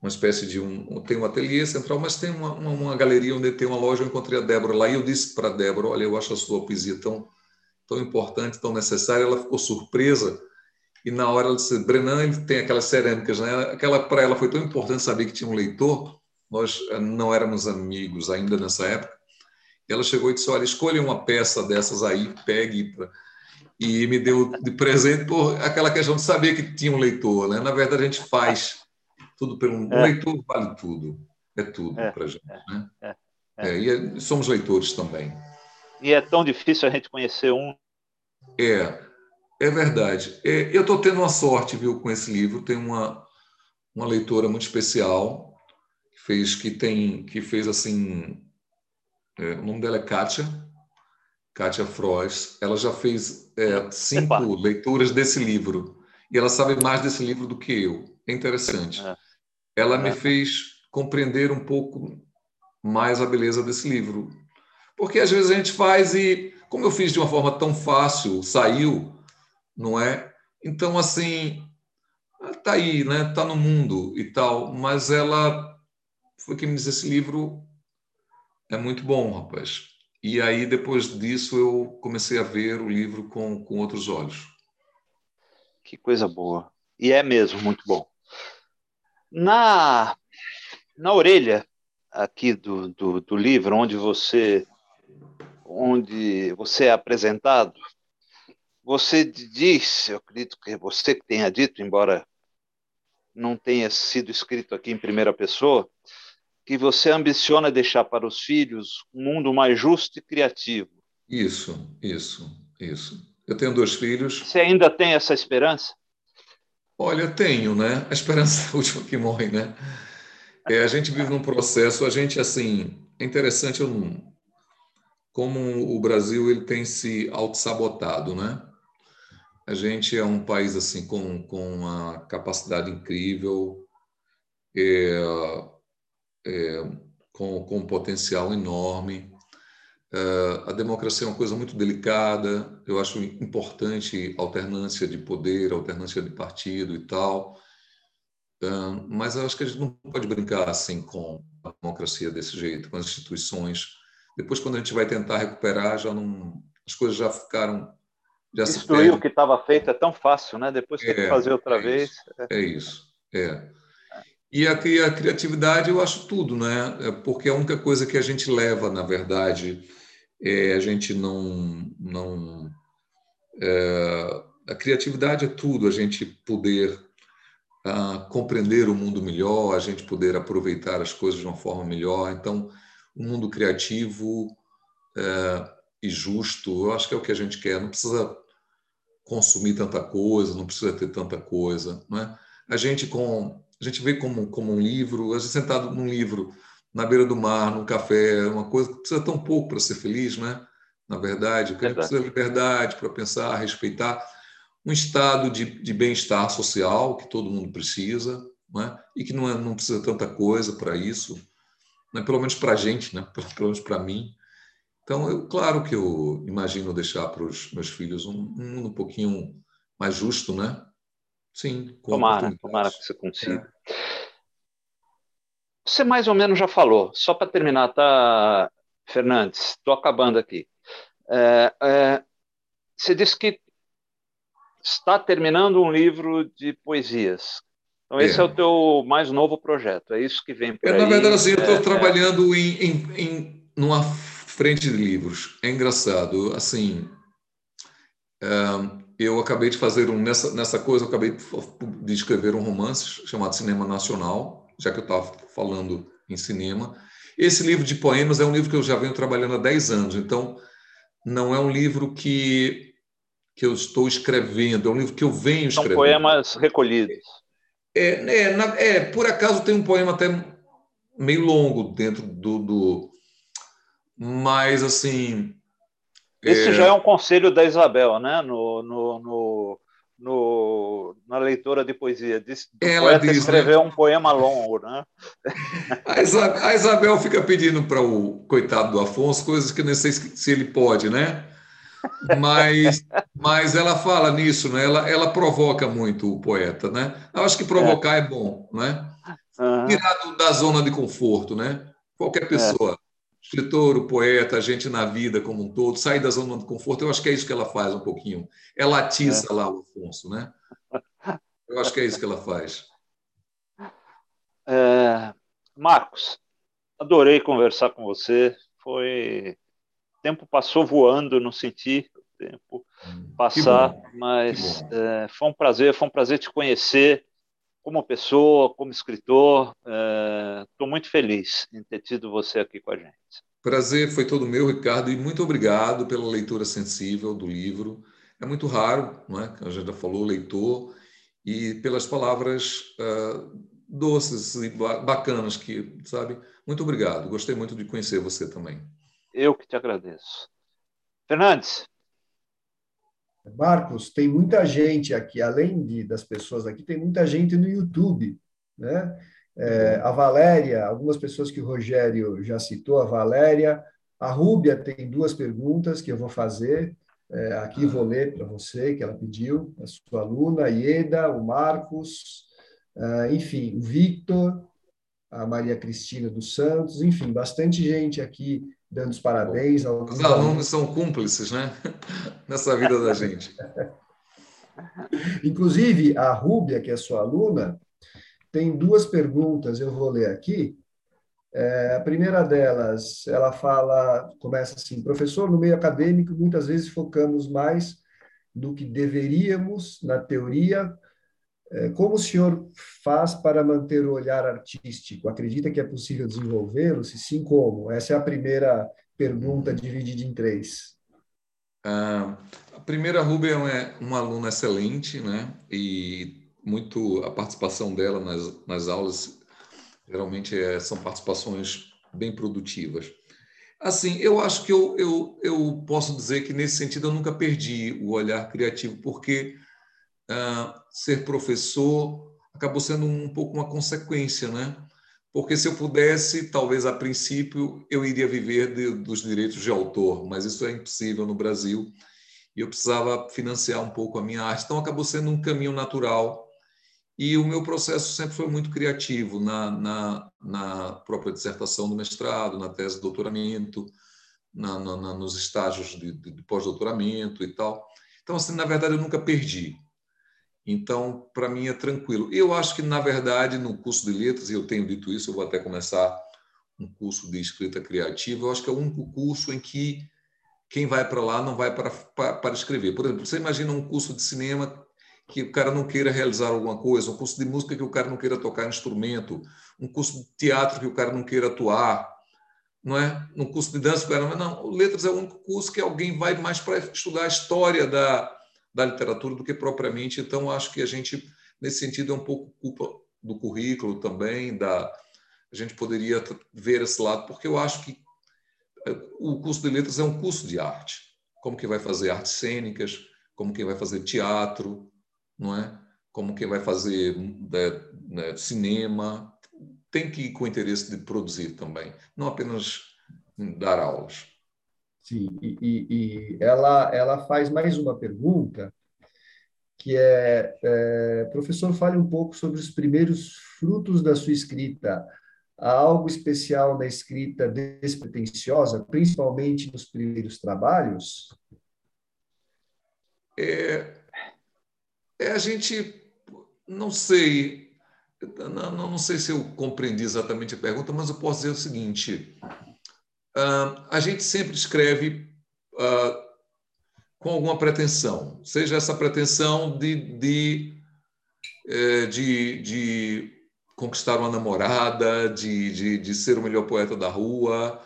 uma espécie de um. Tem um ateliê central, mas tem uma, uma, uma galeria onde tem uma loja. Eu encontrei a Débora lá e eu disse para a Débora: Olha, eu acho a sua poesia tão, tão importante, tão necessária. Ela ficou surpresa e na hora ela disse: Brenan, ele tem aquelas cerâmicas, né? Aquela para ela foi tão importante saber que tinha um leitor. Nós eh, não éramos amigos ainda nessa época ela chegou e disse: Olha, escolha uma peça dessas aí, pegue. Pra... E me deu de presente por aquela questão de saber que tinha um leitor. Né? Na verdade, a gente faz tudo pelo. Um é. leitor vale tudo. É tudo é. para a gente. Né? É. é. é e é, somos leitores também. E é tão difícil a gente conhecer um. É, é verdade. É, eu estou tendo uma sorte, viu, com esse livro. Tem uma, uma leitora muito especial que fez que tem que fez assim é, o nome dela é Kátia, Kátia Frois. Ela já fez é, cinco Epa. leituras desse livro. E ela sabe mais desse livro do que eu. É interessante. É. Ela me é. fez compreender um pouco mais a beleza desse livro. Porque às vezes a gente faz e, como eu fiz de uma forma tão fácil, saiu, não é? Então, assim, tá aí, né? Tá no mundo e tal. Mas ela foi quem me disse esse livro é muito bom, rapaz. E aí, depois disso, eu comecei a ver o livro com, com outros olhos. Que coisa boa. E é mesmo muito bom. Na, na orelha aqui do, do, do livro, onde você, onde você é apresentado, você diz, eu acredito que você que tenha dito, embora não tenha sido escrito aqui em primeira pessoa, que você ambiciona deixar para os filhos um mundo mais justo e criativo. Isso, isso, isso. Eu tenho dois filhos. Você ainda tem essa esperança? Olha, tenho, né? A esperança é a última que morre, né? É, a gente vive num processo, a gente, assim, é interessante, como o Brasil ele tem se auto-sabotado, né? A gente é um país, assim, com, com uma capacidade incrível, é, é, com, com um potencial enorme. Uh, a democracia é uma coisa muito delicada, eu acho importante alternância de poder, alternância de partido e tal, uh, mas eu acho que a gente não pode brincar assim com a democracia desse jeito, com as instituições. Depois, quando a gente vai tentar recuperar, já não, as coisas já ficaram. Já Destruir o que estava feito é tão fácil, né? Depois tem é, que fazer outra é vez. Isso, é isso, é. E a, a, criatividade eu acho tudo, né? É porque a única coisa que a gente leva, na verdade, é a gente não. não é, a criatividade é tudo, a gente poder uh, compreender o mundo melhor, a gente poder aproveitar as coisas de uma forma melhor. Então, um mundo criativo é, e justo, eu acho que é o que a gente quer. Não precisa consumir tanta coisa, não precisa ter tanta coisa. Não é? A gente, com a gente vê como, como um livro, a gente sentado num livro na beira do mar, num café, uma coisa que precisa tão pouco para ser feliz, né? Na verdade, que a gente precisa de liberdade para pensar, respeitar um estado de, de bem-estar social que todo mundo precisa, né? e que não, é, não precisa tanta coisa para isso, né? pelo menos para a gente, né? pelo, pelo menos para mim. Então, eu, claro que eu imagino deixar para os meus filhos um, um mundo um pouquinho mais justo, né? Sim, tomara, tomara que você consiga. É. Você mais ou menos já falou, só para terminar, tá, Fernandes? Estou acabando aqui. É, é, você disse que está terminando um livro de poesias. Então, esse é, é o teu mais novo projeto, é isso que vem por é, aí? Na verdade, assim, eu estou é, trabalhando em, em, em, numa frente de livros. É engraçado, assim, eu acabei de fazer um nessa nessa coisa, eu acabei de escrever um romance chamado Cinema Nacional, já que eu estava falando em cinema. Esse livro de poemas é um livro que eu já venho trabalhando há 10 anos, então não é um livro que que eu estou escrevendo, é um livro que eu venho escrevendo. São poemas recolhidos. É, é, na, é, por acaso tem um poema até meio longo dentro do, do mas assim esse é... já é um conselho da Isabel, né? No, no, no, no na leitura de poesia. Diz, Ela poeta diz, escrever né? um poema longo, né? A Isabel, a Isabel fica pedindo para o coitado do Afonso coisas que não sei se ele pode, né? Mas, mas ela fala nisso, né? Ela, ela provoca muito o poeta, né? Eu acho que provocar é, é bom, né? Uhum. Tirar da zona de conforto, né? Qualquer pessoa. É escritor, o poeta, a gente na vida como um todo, sair da zona de conforto. Eu acho que é isso que ela faz um pouquinho. Ela atiça é. lá o Afonso, né? Eu acho que é isso que ela faz. É, Marcos, adorei conversar com você. Foi o tempo passou voando, não senti o tempo hum, passar, mas é, foi um prazer, foi um prazer te conhecer como pessoa, como escritor. Estou é, muito feliz em ter tido você aqui com a gente. Prazer foi todo meu, Ricardo, e muito obrigado pela leitura sensível do livro. É muito raro, não é? A gente já falou, leitor, e pelas palavras uh, doces e bacanas que, sabe? Muito obrigado. Gostei muito de conhecer você também. Eu que te agradeço. Fernandes, Marcos, tem muita gente aqui, além de, das pessoas aqui, tem muita gente no YouTube, né? É, a Valéria, algumas pessoas que o Rogério já citou, a Valéria, a Rúbia tem duas perguntas que eu vou fazer, é, aqui vou ler para você, que ela pediu, a sua aluna, a Ieda, o Marcos, é, enfim, o Victor, a Maria Cristina dos Santos, enfim, bastante gente aqui dando os parabéns. Aos os alunos são cúmplices, né? Nessa vida da gente. Inclusive, a Rúbia, que é sua aluna, tem duas perguntas, eu vou ler aqui. É, a primeira delas, ela fala, começa assim: professor, no meio acadêmico, muitas vezes focamos mais no que deveríamos na teoria como o senhor faz para manter o olhar artístico? Acredita que é possível desenvolvê-lo? Se sim, como? Essa é a primeira pergunta dividida em três. Ah, a primeira, Rubia é uma aluna excelente, né? E muito a participação dela nas, nas aulas geralmente é, são participações bem produtivas. Assim, eu acho que eu, eu, eu posso dizer que nesse sentido eu nunca perdi o olhar criativo, porque ah, ser professor acabou sendo um pouco uma consequência, né? Porque se eu pudesse, talvez a princípio eu iria viver de, dos direitos de autor, mas isso é impossível no Brasil e eu precisava financiar um pouco a minha arte. Então acabou sendo um caminho natural e o meu processo sempre foi muito criativo na, na, na própria dissertação do mestrado, na tese de doutoramento, na, na, nos estágios de, de, de pós-doutoramento e tal. Então, assim, na verdade, eu nunca perdi. Então, para mim é tranquilo. Eu acho que, na verdade, no curso de letras, e eu tenho dito isso, eu vou até começar um curso de escrita criativa, eu acho que é o único curso em que quem vai para lá não vai para, para, escrever. Por exemplo, você imagina um curso de cinema que o cara não queira realizar alguma coisa, um curso de música que o cara não queira tocar instrumento, um curso de teatro que o cara não queira atuar, não é? Um curso de dança o cara não... não, letras é o único curso que alguém vai mais para estudar a história da da literatura do que propriamente. Então, acho que a gente, nesse sentido, é um pouco culpa do currículo também, da a gente poderia ver esse lado, porque eu acho que eh, o curso de letras é um curso de arte. Como que vai fazer artes cênicas, como que vai fazer teatro, não é? Como que vai fazer né, né, cinema, tem que ir com o interesse de produzir também, não apenas dar aulas. Sim, e, e, e, ela, ela faz mais uma pergunta, que é, é, professor, fale um pouco sobre os primeiros frutos da sua escrita. Há algo especial na escrita despretensiosa, principalmente nos primeiros trabalhos? É, é a gente, não sei, não, não sei se eu compreendi exatamente a pergunta, mas eu posso dizer o seguinte: Uh, a gente sempre escreve uh, com alguma pretensão, seja essa pretensão de, de, é, de, de conquistar uma namorada, de, de, de ser o melhor poeta da rua.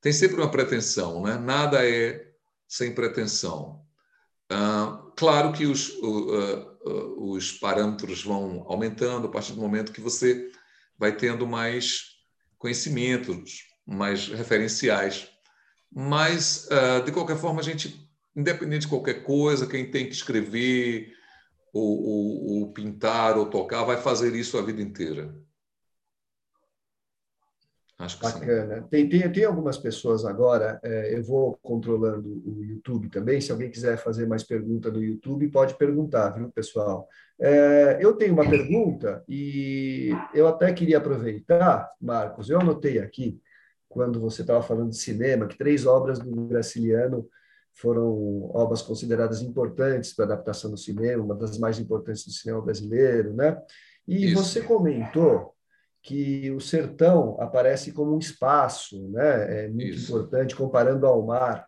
Tem sempre uma pretensão, né? Nada é sem pretensão. Claro que os, os parâmetros vão aumentando a partir do momento que você vai tendo mais conhecimentos, mais referenciais. Mas, de qualquer forma, a gente, independente de qualquer coisa, quem tem que escrever, ou, ou, ou pintar, ou tocar, vai fazer isso a vida inteira. Acho que Bacana. Tem, tem, tem algumas pessoas agora, é, eu vou controlando o YouTube também, se alguém quiser fazer mais pergunta no YouTube, pode perguntar, viu, pessoal? É, eu tenho uma pergunta e eu até queria aproveitar, Marcos, eu anotei aqui, quando você estava falando de cinema, que três obras do Graciliano foram obras consideradas importantes para adaptação do cinema, uma das mais importantes do cinema brasileiro, né? E Isso. você comentou que o sertão aparece como um espaço, né? É muito Isso. importante comparando ao mar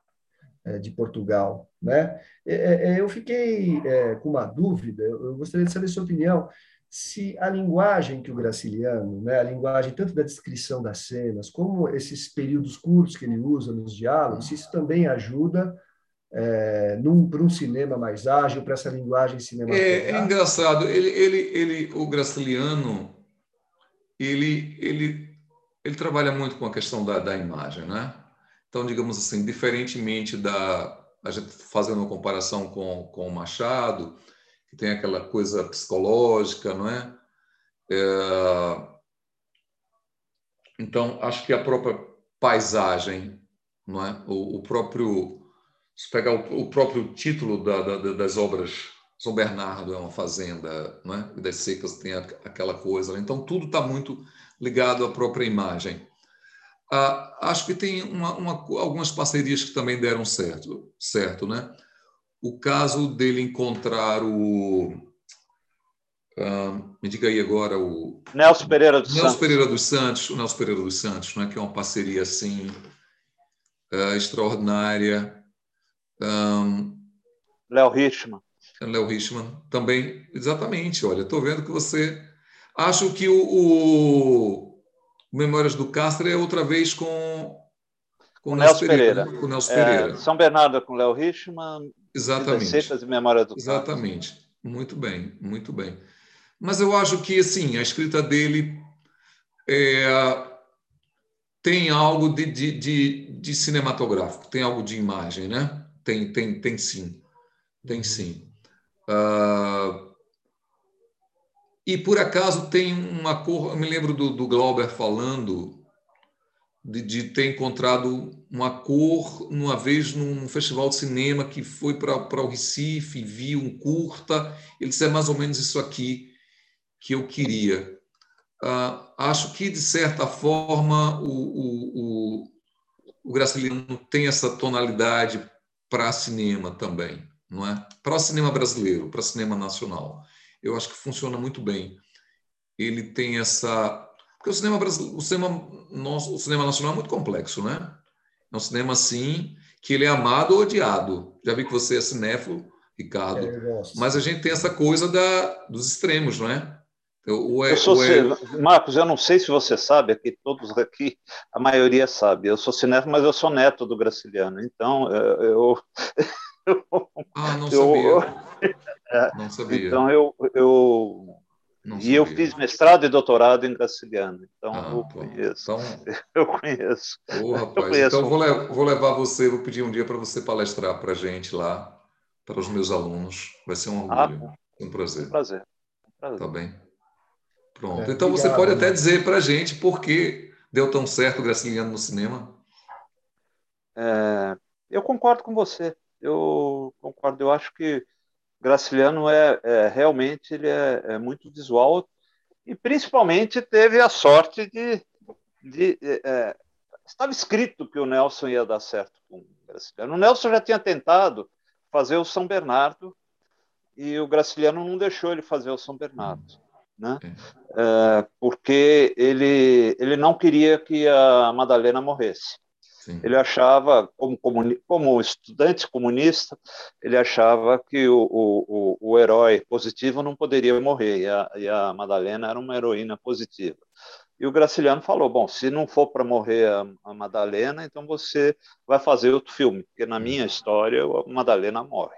é, de Portugal, né? É, é, eu fiquei com uma dúvida. Eu gostaria de saber sua opinião se a linguagem que o Graciliano, né, a linguagem tanto da descrição das cenas como esses períodos curtos que ele usa nos diálogos, isso também ajuda é, para um cinema mais ágil, para essa linguagem cinematográfica. É, é engraçado. Ele, ele, ele, o Graciliano ele, ele, ele trabalha muito com a questão da, da imagem, né? Então, digamos assim, diferentemente da a gente fazendo uma comparação com, com o Machado, que tem aquela coisa psicológica, não é? é... Então, acho que a própria paisagem, não é? O, o próprio, se pegar o, o próprio título da, da, das obras são Bernardo é uma fazenda, né? das secas tem aquela coisa. Então, tudo está muito ligado à própria imagem. Ah, acho que tem uma, uma, algumas parcerias que também deram certo, certo, né? O caso dele encontrar o ah, me diga aí agora o Nelson Pereira dos Nelson Santos. Pereira dos Santos, o Nelson Pereira dos Santos, né? Que é uma parceria assim uh, extraordinária. Um, Léo Richman. Léo Richman também, exatamente. Olha, estou vendo que você. Acho que o, o, Memórias do Castro é outra vez com. Com, Nelson Pereira. Pereira. Com Nelson é, Pereira. São Bernardo com Léo Richman. Exatamente. Receitas e Memórias do. Exatamente. Muito bem, muito bem. Mas eu acho que, assim, a escrita dele é, tem algo de, de, de, de cinematográfico, tem algo de imagem, né? Tem, tem, tem sim. Tem sim. Uh, e por acaso tem uma cor, eu me lembro do, do Glauber falando de, de, ter encontrado uma cor uma vez num festival de cinema que foi para o Recife, viu um curta, ele disse é mais ou menos isso aqui que eu queria. Uh, acho que, de certa forma, o, o, o, o Graciliano tem essa tonalidade para cinema também não é? Para o cinema brasileiro, para o cinema nacional, eu acho que funciona muito bem. Ele tem essa, porque o cinema brasileiro, o cinema nosso, o cinema nacional é muito complexo, né? É um cinema assim que ele é amado ou odiado. Já vi que você é cinéfilo, Ricardo, é, mas a gente tem essa coisa da dos extremos, não é? Eu, é, eu sou, é... Marcos, eu não sei se você sabe, aqui todos aqui, a maioria sabe. Eu sou cinéfilo, mas eu sou neto do Graciliano. Então, eu, ah, não sabia. Eu, não sabia. Então eu, eu não e sabia. eu fiz mestrado e doutorado em Graciliano, então ah, eu conheço. Então, eu conheço. Oh, rapaz, eu conheço. Então vou, vou levar você, vou pedir um dia para você palestrar para a gente lá, para os meus alunos. Vai ser um ah, orgulho, ah, um prazer. Um prazer. Um prazer. Tá bem. Pronto. É, então obrigado, você pode até dizer para a gente por que deu tão certo o Graciliano no cinema. É, eu concordo com você eu concordo. Eu acho que Graciliano é, é realmente ele é, é, muito visual e principalmente teve a sorte de, de é, é, estava escrito que o Nelson ia dar certo com Graciliano. O Nelson já tinha tentado fazer o São Bernardo e o Graciliano não deixou ele fazer o São Bernardo, né? É, porque ele ele não queria que a Madalena morresse. Sim. Ele achava, como, comuni como estudante comunista, ele achava que o, o, o, herói positivo não poderia morrer, e a, e a Madalena era uma heroína positiva. E o Graciliano falou: bom, se não for para morrer a, a, Madalena, então você vai fazer outro filme, porque na minha história a Madalena morre.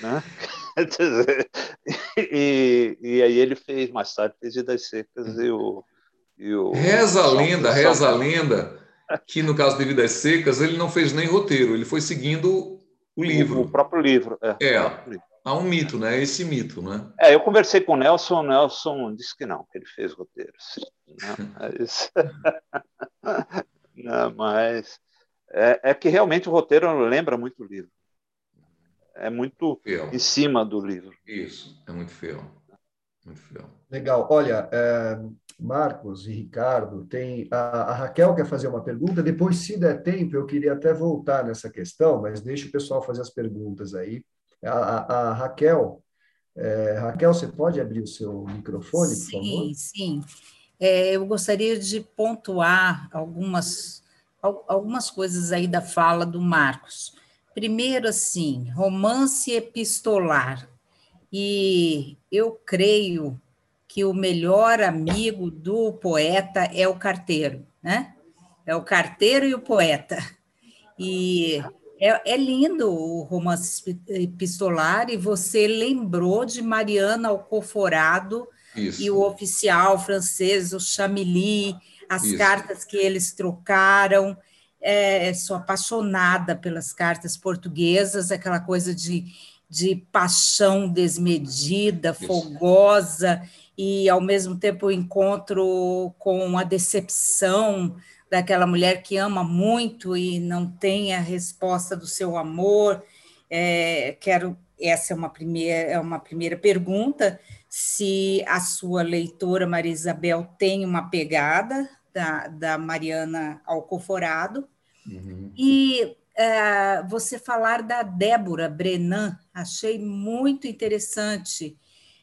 Né? e, e aí ele fez, mais tarde, fez Vidas Secas e o. E o reza a lenda, reza a lenda que no caso de Vidas Secas ele não fez nem roteiro, ele foi seguindo o livro. O, próprio livro. É, é há um mito, né? Esse mito, né? É, eu conversei com o Nelson, o Nelson disse que não, que ele fez roteiros. Né? Mas, não, mas é, é, que realmente o roteiro lembra muito o livro. É muito fiel. em cima do livro. Isso, é muito fiel. Muito fiel. Legal. Olha, é, Marcos e Ricardo, tem a, a, Raquel quer fazer uma pergunta. Depois, se der tempo, eu queria até voltar nessa questão, mas deixa o pessoal fazer as perguntas aí. A, a, a Raquel, é, Raquel, você pode abrir o seu microfone, por favor? Sim, sim. É, eu gostaria de pontuar algumas, algumas coisas aí da fala do Marcos. Primeiro, assim, romance epistolar. E eu creio que o melhor amigo do poeta é o carteiro, né? É o carteiro e o poeta. E é, é lindo o romance epistolar, e você lembrou de Mariana Alcoforado Isso. e o oficial francês, o Chamilly, as Isso. cartas que eles trocaram. É, sou apaixonada pelas cartas portuguesas, aquela coisa de, de paixão desmedida, Isso. fogosa, e ao mesmo tempo o encontro com a decepção daquela mulher que ama muito e não tem a resposta do seu amor. É, quero essa é uma primeira é uma primeira pergunta se a sua leitora Maria Isabel tem uma pegada da, da Mariana Alcoforado uhum. e é, você falar da Débora Brenan achei muito interessante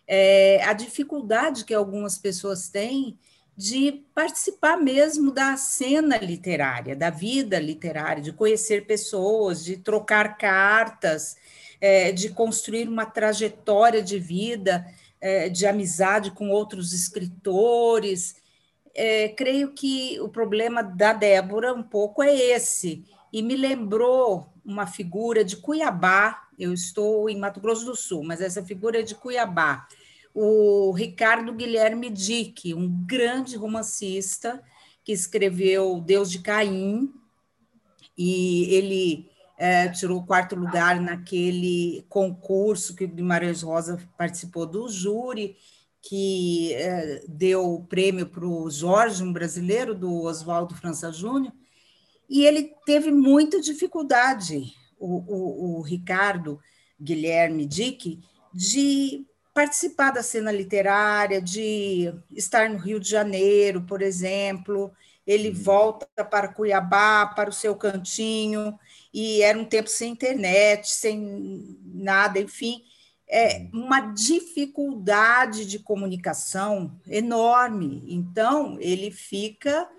é, a dificuldade que algumas pessoas têm de participar mesmo da cena literária, da vida literária, de conhecer pessoas, de trocar cartas, é, de construir uma trajetória de vida, é, de amizade com outros escritores. É, creio que o problema da Débora um pouco é esse, e me lembrou uma figura de Cuiabá, eu estou em Mato Grosso do Sul, mas essa figura é de Cuiabá, o Ricardo Guilherme Dick, um grande romancista que escreveu Deus de Caim, e ele é, tirou quarto lugar naquele concurso que o Guimarães Rosa participou do júri, que é, deu o prêmio para o Jorge, um brasileiro, do Oswaldo França Júnior, e ele teve muita dificuldade, o, o, o Ricardo Guilherme Dick, de participar da cena literária, de estar no Rio de Janeiro, por exemplo. Ele uhum. volta para Cuiabá, para o seu cantinho, e era um tempo sem internet, sem nada, enfim, é uhum. uma dificuldade de comunicação enorme. Então, ele fica,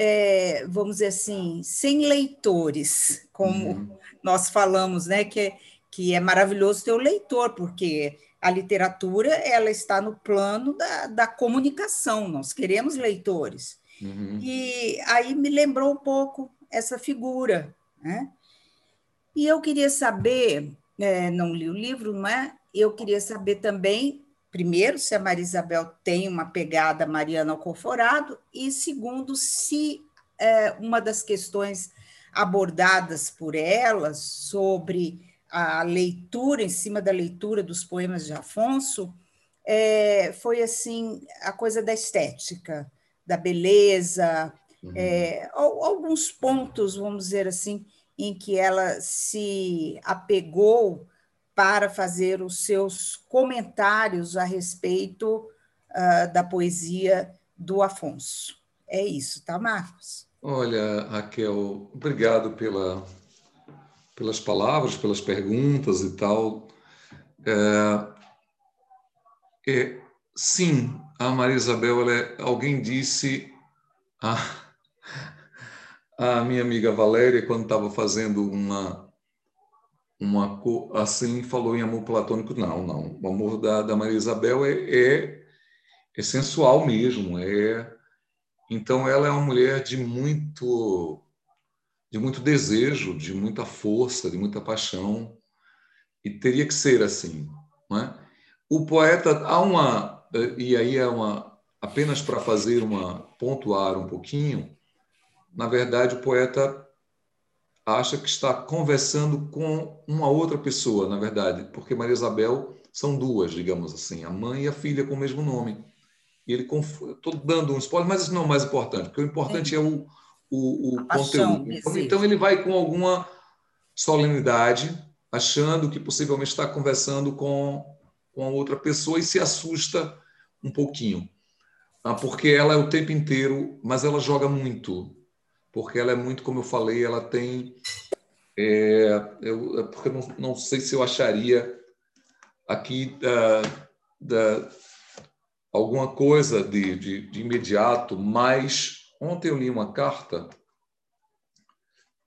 é, vamos dizer assim, sem leitores, como uhum. nós falamos, né? Que, é, que é maravilhoso ter o leitor, porque a literatura ela está no plano da, da comunicação, nós queremos leitores. Uhum. E aí me lembrou um pouco essa figura. Né? E eu queria saber, é, não li o livro, não é? Eu queria saber também, primeiro, se a Maria Isabel tem uma pegada Mariana Alcoforado, e segundo, se é, uma das questões abordadas por ela sobre a leitura, em cima da leitura dos poemas de Afonso, é, foi assim a coisa da estética, da beleza, uhum. é, alguns pontos, vamos dizer assim, em que ela se apegou para fazer os seus comentários a respeito uh, da poesia do Afonso. É isso, tá, Marcos? Olha, Raquel, obrigado pela, pelas palavras, pelas perguntas e tal. É, é, sim, a Maria Isabel, é, alguém disse, a, a minha amiga Valéria, quando estava fazendo uma, uma assim, falou em amor platônico. Não, não. O amor da, da Maria Isabel é, é, é sensual mesmo. É, então, ela é uma mulher de muito, de muito desejo, de muita força, de muita paixão. E teria que ser assim. Não é? O poeta, há uma. E aí é uma. Apenas para fazer uma. pontuar um pouquinho na verdade, o poeta acha que está conversando com uma outra pessoa, na verdade, porque Maria Isabel são duas, digamos assim, a mãe e a filha com o mesmo nome. E ele estou dando um spoiler, mas isso não é o mais importante, porque o importante é, é o, o, o conteúdo. Então, então ele vai com alguma solenidade, achando que possivelmente está conversando com, com a outra pessoa e se assusta um pouquinho. Ah, porque ela é o tempo inteiro, mas ela joga muito porque ela é muito, como eu falei, ela tem. É, eu, é porque não, não sei se eu acharia aqui da, alguma coisa de, de, de, imediato, mas ontem eu li uma carta.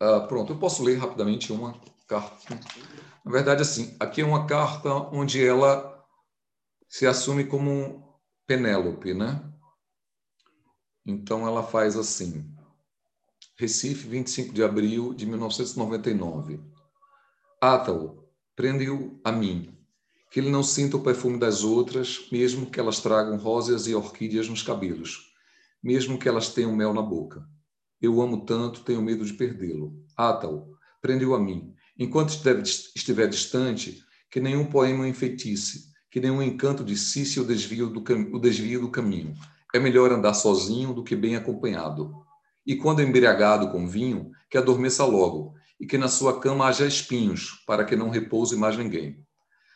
Uh, pronto, eu posso ler rapidamente uma carta. Na verdade, assim, aqui é uma carta onde ela se assume como Penélope, né? Então ela faz assim: Recife, 25 de abril de 1999. Ata-o, prende-o a mim, que ele não sinta o perfume das outras, mesmo que elas tragam rosas e orquídeas nos cabelos, mesmo que elas tenham mel na boca. Eu amo tanto, tenho medo de perdê-lo. Ata-o, prende-o a mim, enquanto estiver distante, que nenhum poema o enfeitice, que nenhum encanto desvio do, o desvio do caminho. É melhor andar sozinho do que bem acompanhado e quando embriagado com vinho, que adormeça logo, e que na sua cama haja espinhos, para que não repouse mais ninguém.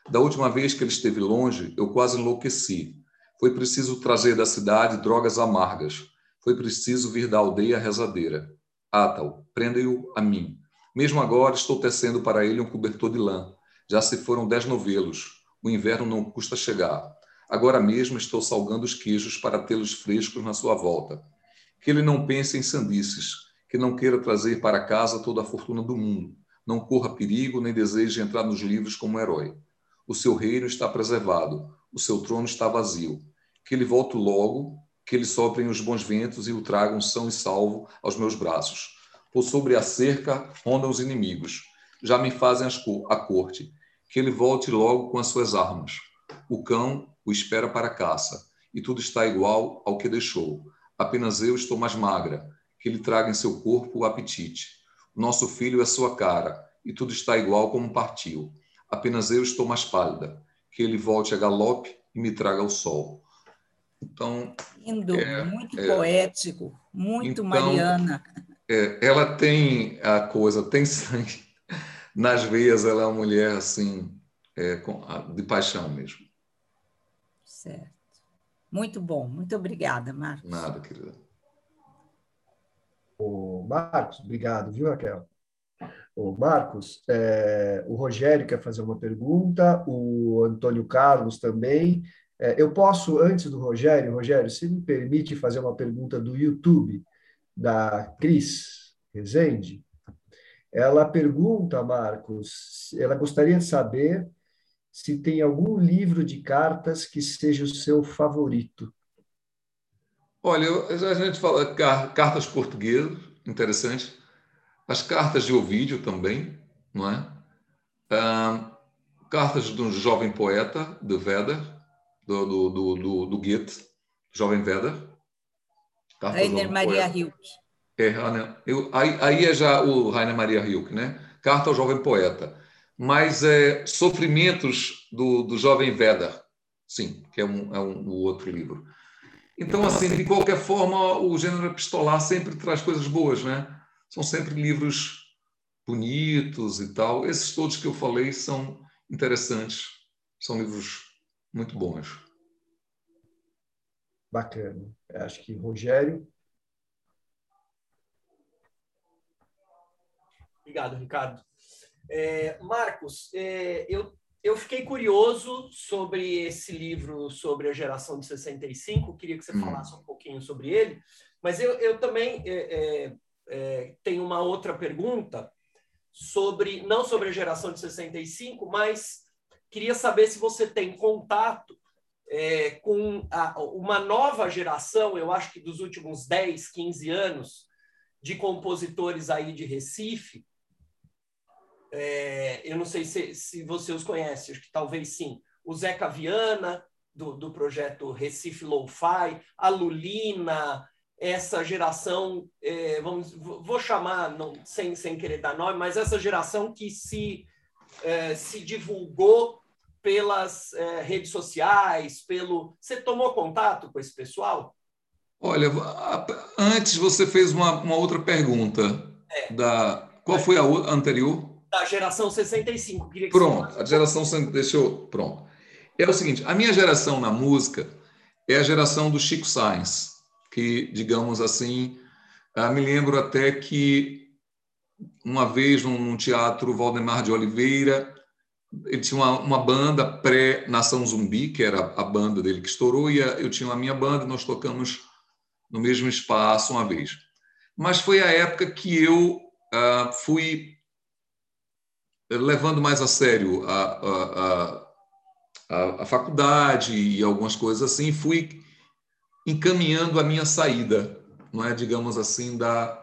Da última vez que ele esteve longe, eu quase enlouqueci. Foi preciso trazer da cidade drogas amargas. Foi preciso vir da aldeia rezadeira. Atal, prende-o a mim. Mesmo agora estou tecendo para ele um cobertor de lã. Já se foram dez novelos. O inverno não custa chegar. Agora mesmo estou salgando os queijos para tê-los frescos na sua volta que ele não pense em sandices, que não queira trazer para casa toda a fortuna do mundo, não corra perigo nem deseje entrar nos livros como herói. O seu reino está preservado, o seu trono está vazio. Que ele volte logo, que ele soprem os bons ventos e o tragam são e salvo aos meus braços. Por sobre a cerca rondam os inimigos, já me fazem a corte. Que ele volte logo com as suas armas. O cão o espera para a caça, e tudo está igual ao que deixou apenas eu estou mais magra, que ele traga em seu corpo o apetite. Nosso filho é sua cara, e tudo está igual como partiu. Apenas eu estou mais pálida, que ele volte a galope e me traga o sol. Então. Lindo, é, muito é, poético, muito então, Mariana. É, ela tem a coisa, tem sangue nas veias, ela é uma mulher assim, é, de paixão mesmo. Certo. Muito bom, muito obrigada, Marcos. Nada, querida. O Marcos, obrigado, viu, Raquel? O Marcos, é, o Rogério quer fazer uma pergunta, o Antônio Carlos também. É, eu posso, antes do Rogério, Rogério, se me permite fazer uma pergunta do YouTube, da Cris Rezende. Ela pergunta, Marcos, ela gostaria de saber se tem algum livro de cartas que seja o seu favorito. Olha, a gente fala cartas portuguesas, interessante. As cartas de Ovídio também, não é? Ah, cartas de um jovem poeta, de Vedder, do, do, do, do, do Goethe, jovem Vedder. Rainer Maria Hilke. É, eu, aí, aí é já o Rainer Maria Hilke, né? Carta ao jovem poeta mas é, Sofrimentos do, do Jovem Vedder, sim, que é um, é um, outro livro. Então, assim, de qualquer forma, o gênero epistolar sempre traz coisas boas, né? São sempre livros bonitos e tal. Esses todos que eu falei são interessantes, são livros muito bons. Bacana. Acho que Rogério. Obrigado, Ricardo. É, Marcos, é, eu, eu fiquei curioso sobre esse livro sobre a geração de 65, queria que você hum. falasse um pouquinho sobre ele, mas eu, eu também é, é é, tem uma outra pergunta sobre, não sobre a geração de 65, mas queria saber se você tem contato é, com a, uma nova geração, eu acho que dos últimos 10, 15 anos, de compositores aí de Recife. É, eu não sei se, se você os conhece, acho que talvez sim. O Zeca Viana, do, do projeto Recife Lo-Fi, a Lulina, essa geração, é, vamos, vou chamar, não, sem, sem querer dar nome, mas essa geração que se, é, se divulgou pelas é, redes sociais, pelo. Você tomou contato com esse pessoal? Olha, antes você fez uma, uma outra pergunta. É. Da, qual foi a anterior? Da geração 65. Queria que pronto, a geração. Deixa eu. Pronto. É o seguinte: a minha geração na música é a geração do Chico Sainz que, digamos assim, ah, me lembro até que uma vez num teatro Valdemar de Oliveira, ele tinha uma, uma banda pré-Nação Zumbi, que era a banda dele que estourou, e eu tinha a minha banda, e nós tocamos no mesmo espaço uma vez. Mas foi a época que eu uh, fui levando mais a sério a, a, a, a, faculdade e algumas coisas assim, fui encaminhando a minha saída, não é, digamos assim, da.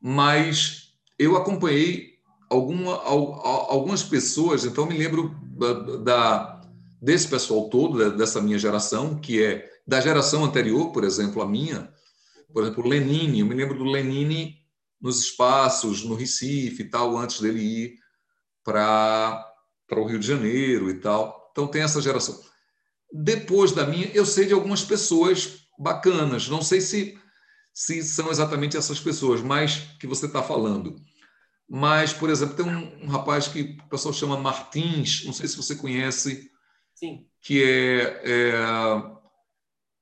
Mas eu acompanhei alguma, algumas pessoas, então me lembro da, desse pessoal todo, dessa minha geração, que é da geração anterior, por exemplo, a minha, por exemplo, Lenine, eu me lembro do Lenine nos espaços, no Recife e tal, antes dele ir para o Rio de Janeiro e tal. Então tem essa geração. Depois da minha, eu sei de algumas pessoas bacanas. Não sei se, se são exatamente essas pessoas, mas que você está falando. Mas, por exemplo, tem um, um, rapaz que o pessoal chama Martins, não sei se você conhece, Sim. que é, é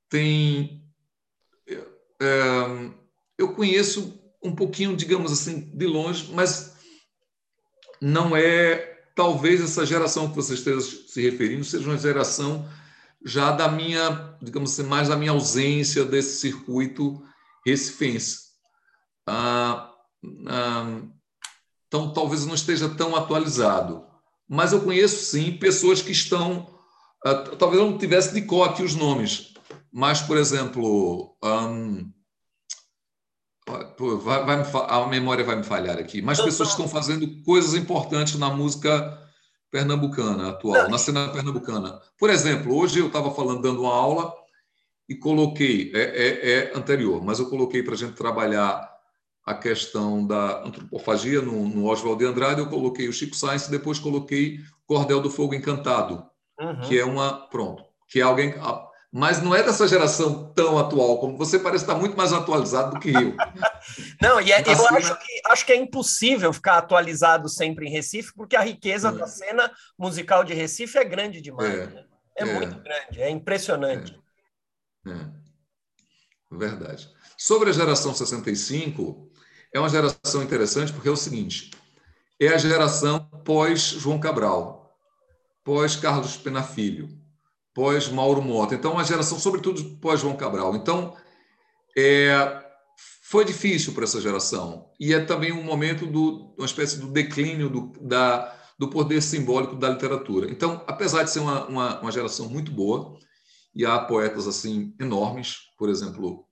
tem é, é eu conheço um pouquinho, digamos assim, de longe, mas não é talvez essa geração que você esteja se referindo seja uma geração já da minha, digamos assim, mais da minha ausência desse circuito recifense. Ah, ah, então, talvez não esteja tão atualizado. Mas eu conheço, sim, pessoas que estão. Ah, talvez eu não tivesse de cor aqui os nomes, mas, por exemplo. Vai, vai a memória vai me falhar aqui, mas pessoas que estão fazendo coisas importantes na música pernambucana atual, na cena pernambucana. Por exemplo, hoje eu estava falando, dando uma aula e coloquei, é, é, é anterior, mas eu coloquei para a gente trabalhar a questão da antropofagia no, no Oswald de Andrade, eu coloquei o Chico Sainz e depois coloquei Cordel do Fogo Encantado, uhum. que é uma, pronto, que é alguém, mas não é dessa geração tão atual, como você parece estar muito mais atualizado do que eu. não, e é, eu cena... acho, que, acho que é impossível ficar atualizado sempre em Recife, porque a riqueza é. da cena musical de Recife é grande demais. É, né? é, é muito grande, é impressionante. É. é. Verdade. Sobre a geração 65, é uma geração interessante porque é o seguinte: é a geração pós-João Cabral, pós-Carlos Pena Filho pós Mauro Mota. Então, uma geração, sobretudo pós João Cabral. Então, é, foi difícil para essa geração. E é também um momento do uma espécie do declínio do, da, do poder simbólico da literatura. Então, apesar de ser uma, uma, uma geração muito boa, e há poetas assim enormes, por exemplo,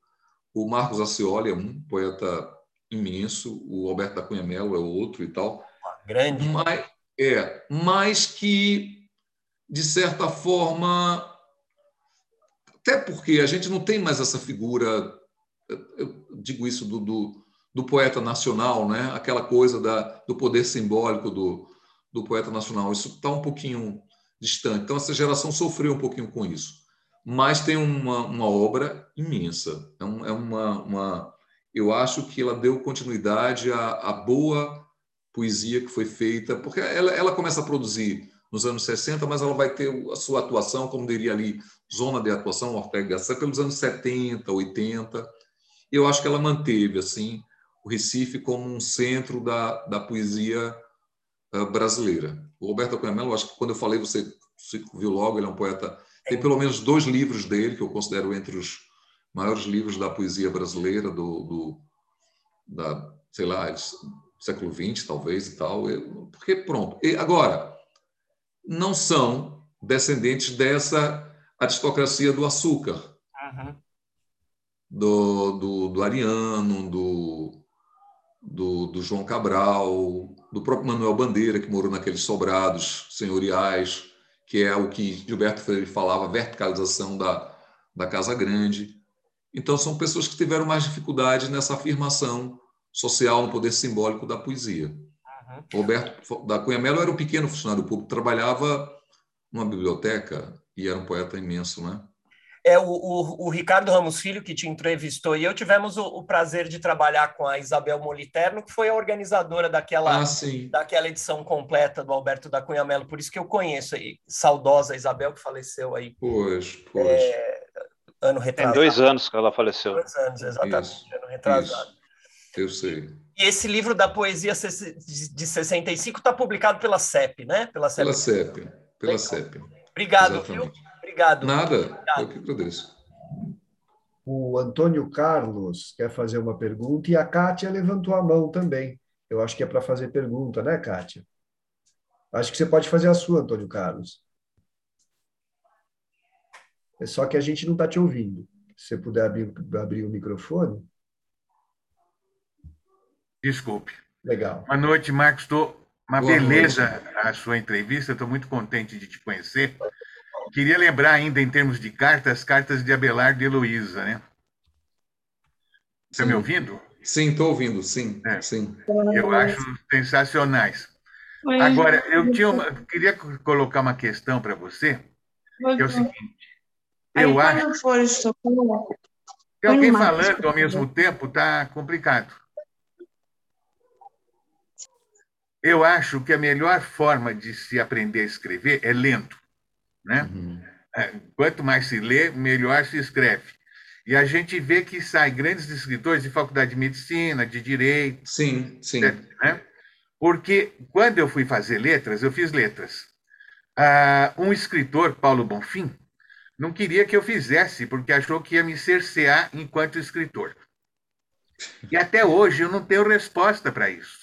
o Marcos Acioli é um poeta imenso, o Alberto da Cunha Mello é outro e tal. Grande. Mas, é, mas que de certa forma, até porque a gente não tem mais essa figura, eu digo isso do, do, do poeta nacional, né? aquela coisa da, do poder simbólico do, do poeta nacional. Isso está um pouquinho distante. Então, essa geração sofreu um pouquinho com isso. Mas tem uma, uma obra imensa. É, um, é uma, uma, eu acho que ela deu continuidade à, à boa poesia que foi feita, porque ela, ela começa a produzir nos anos 60, mas ela vai ter a sua atuação, como diria ali, zona de atuação Ortega Gasset, pelos anos 70, 80. Eu acho que ela manteve assim o Recife como um centro da, da poesia uh, brasileira. O Roberto Cunha Mello, acho que quando eu falei, você viu logo, ele é um poeta. Tem pelo menos dois livros dele que eu considero entre os maiores livros da poesia brasileira, do, do da sei lá, século XX, talvez e tal. Porque, pronto. E agora, não são descendentes dessa aristocracia do açúcar, uhum. do, do, do, Ariano, do, do, do, João Cabral, do próprio Manuel Bandeira, que morou naqueles sobrados senhoriais, que é o que Gilberto Freire falava, verticalização da, da Casa Grande. Então, são pessoas que tiveram mais dificuldade nessa afirmação social no poder simbólico da poesia. Uhum. Roberto da Cunha Mello era um pequeno funcionário público, trabalhava numa biblioteca e era um poeta imenso, né? É, o, o, o, Ricardo Ramos Filho, que te entrevistou, e eu tivemos o, o, prazer de trabalhar com a Isabel Moliterno, que foi a organizadora daquela, ah, daquela edição completa do Alberto da Cunha Mello, por isso que eu conheço aí, saudosa Isabel, que faleceu aí. Pois, pois. É, ano retrasado. Tem dois anos que ela faleceu. Dois anos, exatamente, isso, ano retrasado. Isso. Eu sei. E esse livro da poesia de 65 está publicado pela CEP, né? Pela CEP. Pela CEP. Pela CEP. Obrigado, Exatamente. viu? Obrigado. Nada, Obrigado. eu que agradeço. O Antônio Carlos quer fazer uma pergunta e a Kátia levantou a mão também. Eu acho que é para fazer pergunta, né, Kátia? Acho que você pode fazer a sua, Antônio Carlos. É só que a gente não está te ouvindo. Se você puder abrir, abrir o microfone. Desculpe. Legal. Boa noite, Marcos. Estou uma Boa beleza noite. a sua entrevista. Estou muito contente de te conhecer. Queria lembrar ainda, em termos de cartas, cartas de Abelardo e Heloísa, né? Está me ouvindo? Sim, estou ouvindo, sim, é. sim. Eu acho sensacionais. Agora, eu tinha uma, queria colocar uma questão para você, que é o seguinte. Eu acho. Tem alguém falando ao mesmo tempo, está complicado. Eu acho que a melhor forma de se aprender a escrever é lento. Né? Uhum. É, quanto mais se lê, melhor se escreve. E a gente vê que saem grandes escritores de faculdade de medicina, de direito. Sim, sim. Né? Porque quando eu fui fazer letras, eu fiz letras. Ah, um escritor, Paulo Bonfim, não queria que eu fizesse, porque achou que ia me cercear enquanto escritor. E até hoje eu não tenho resposta para isso.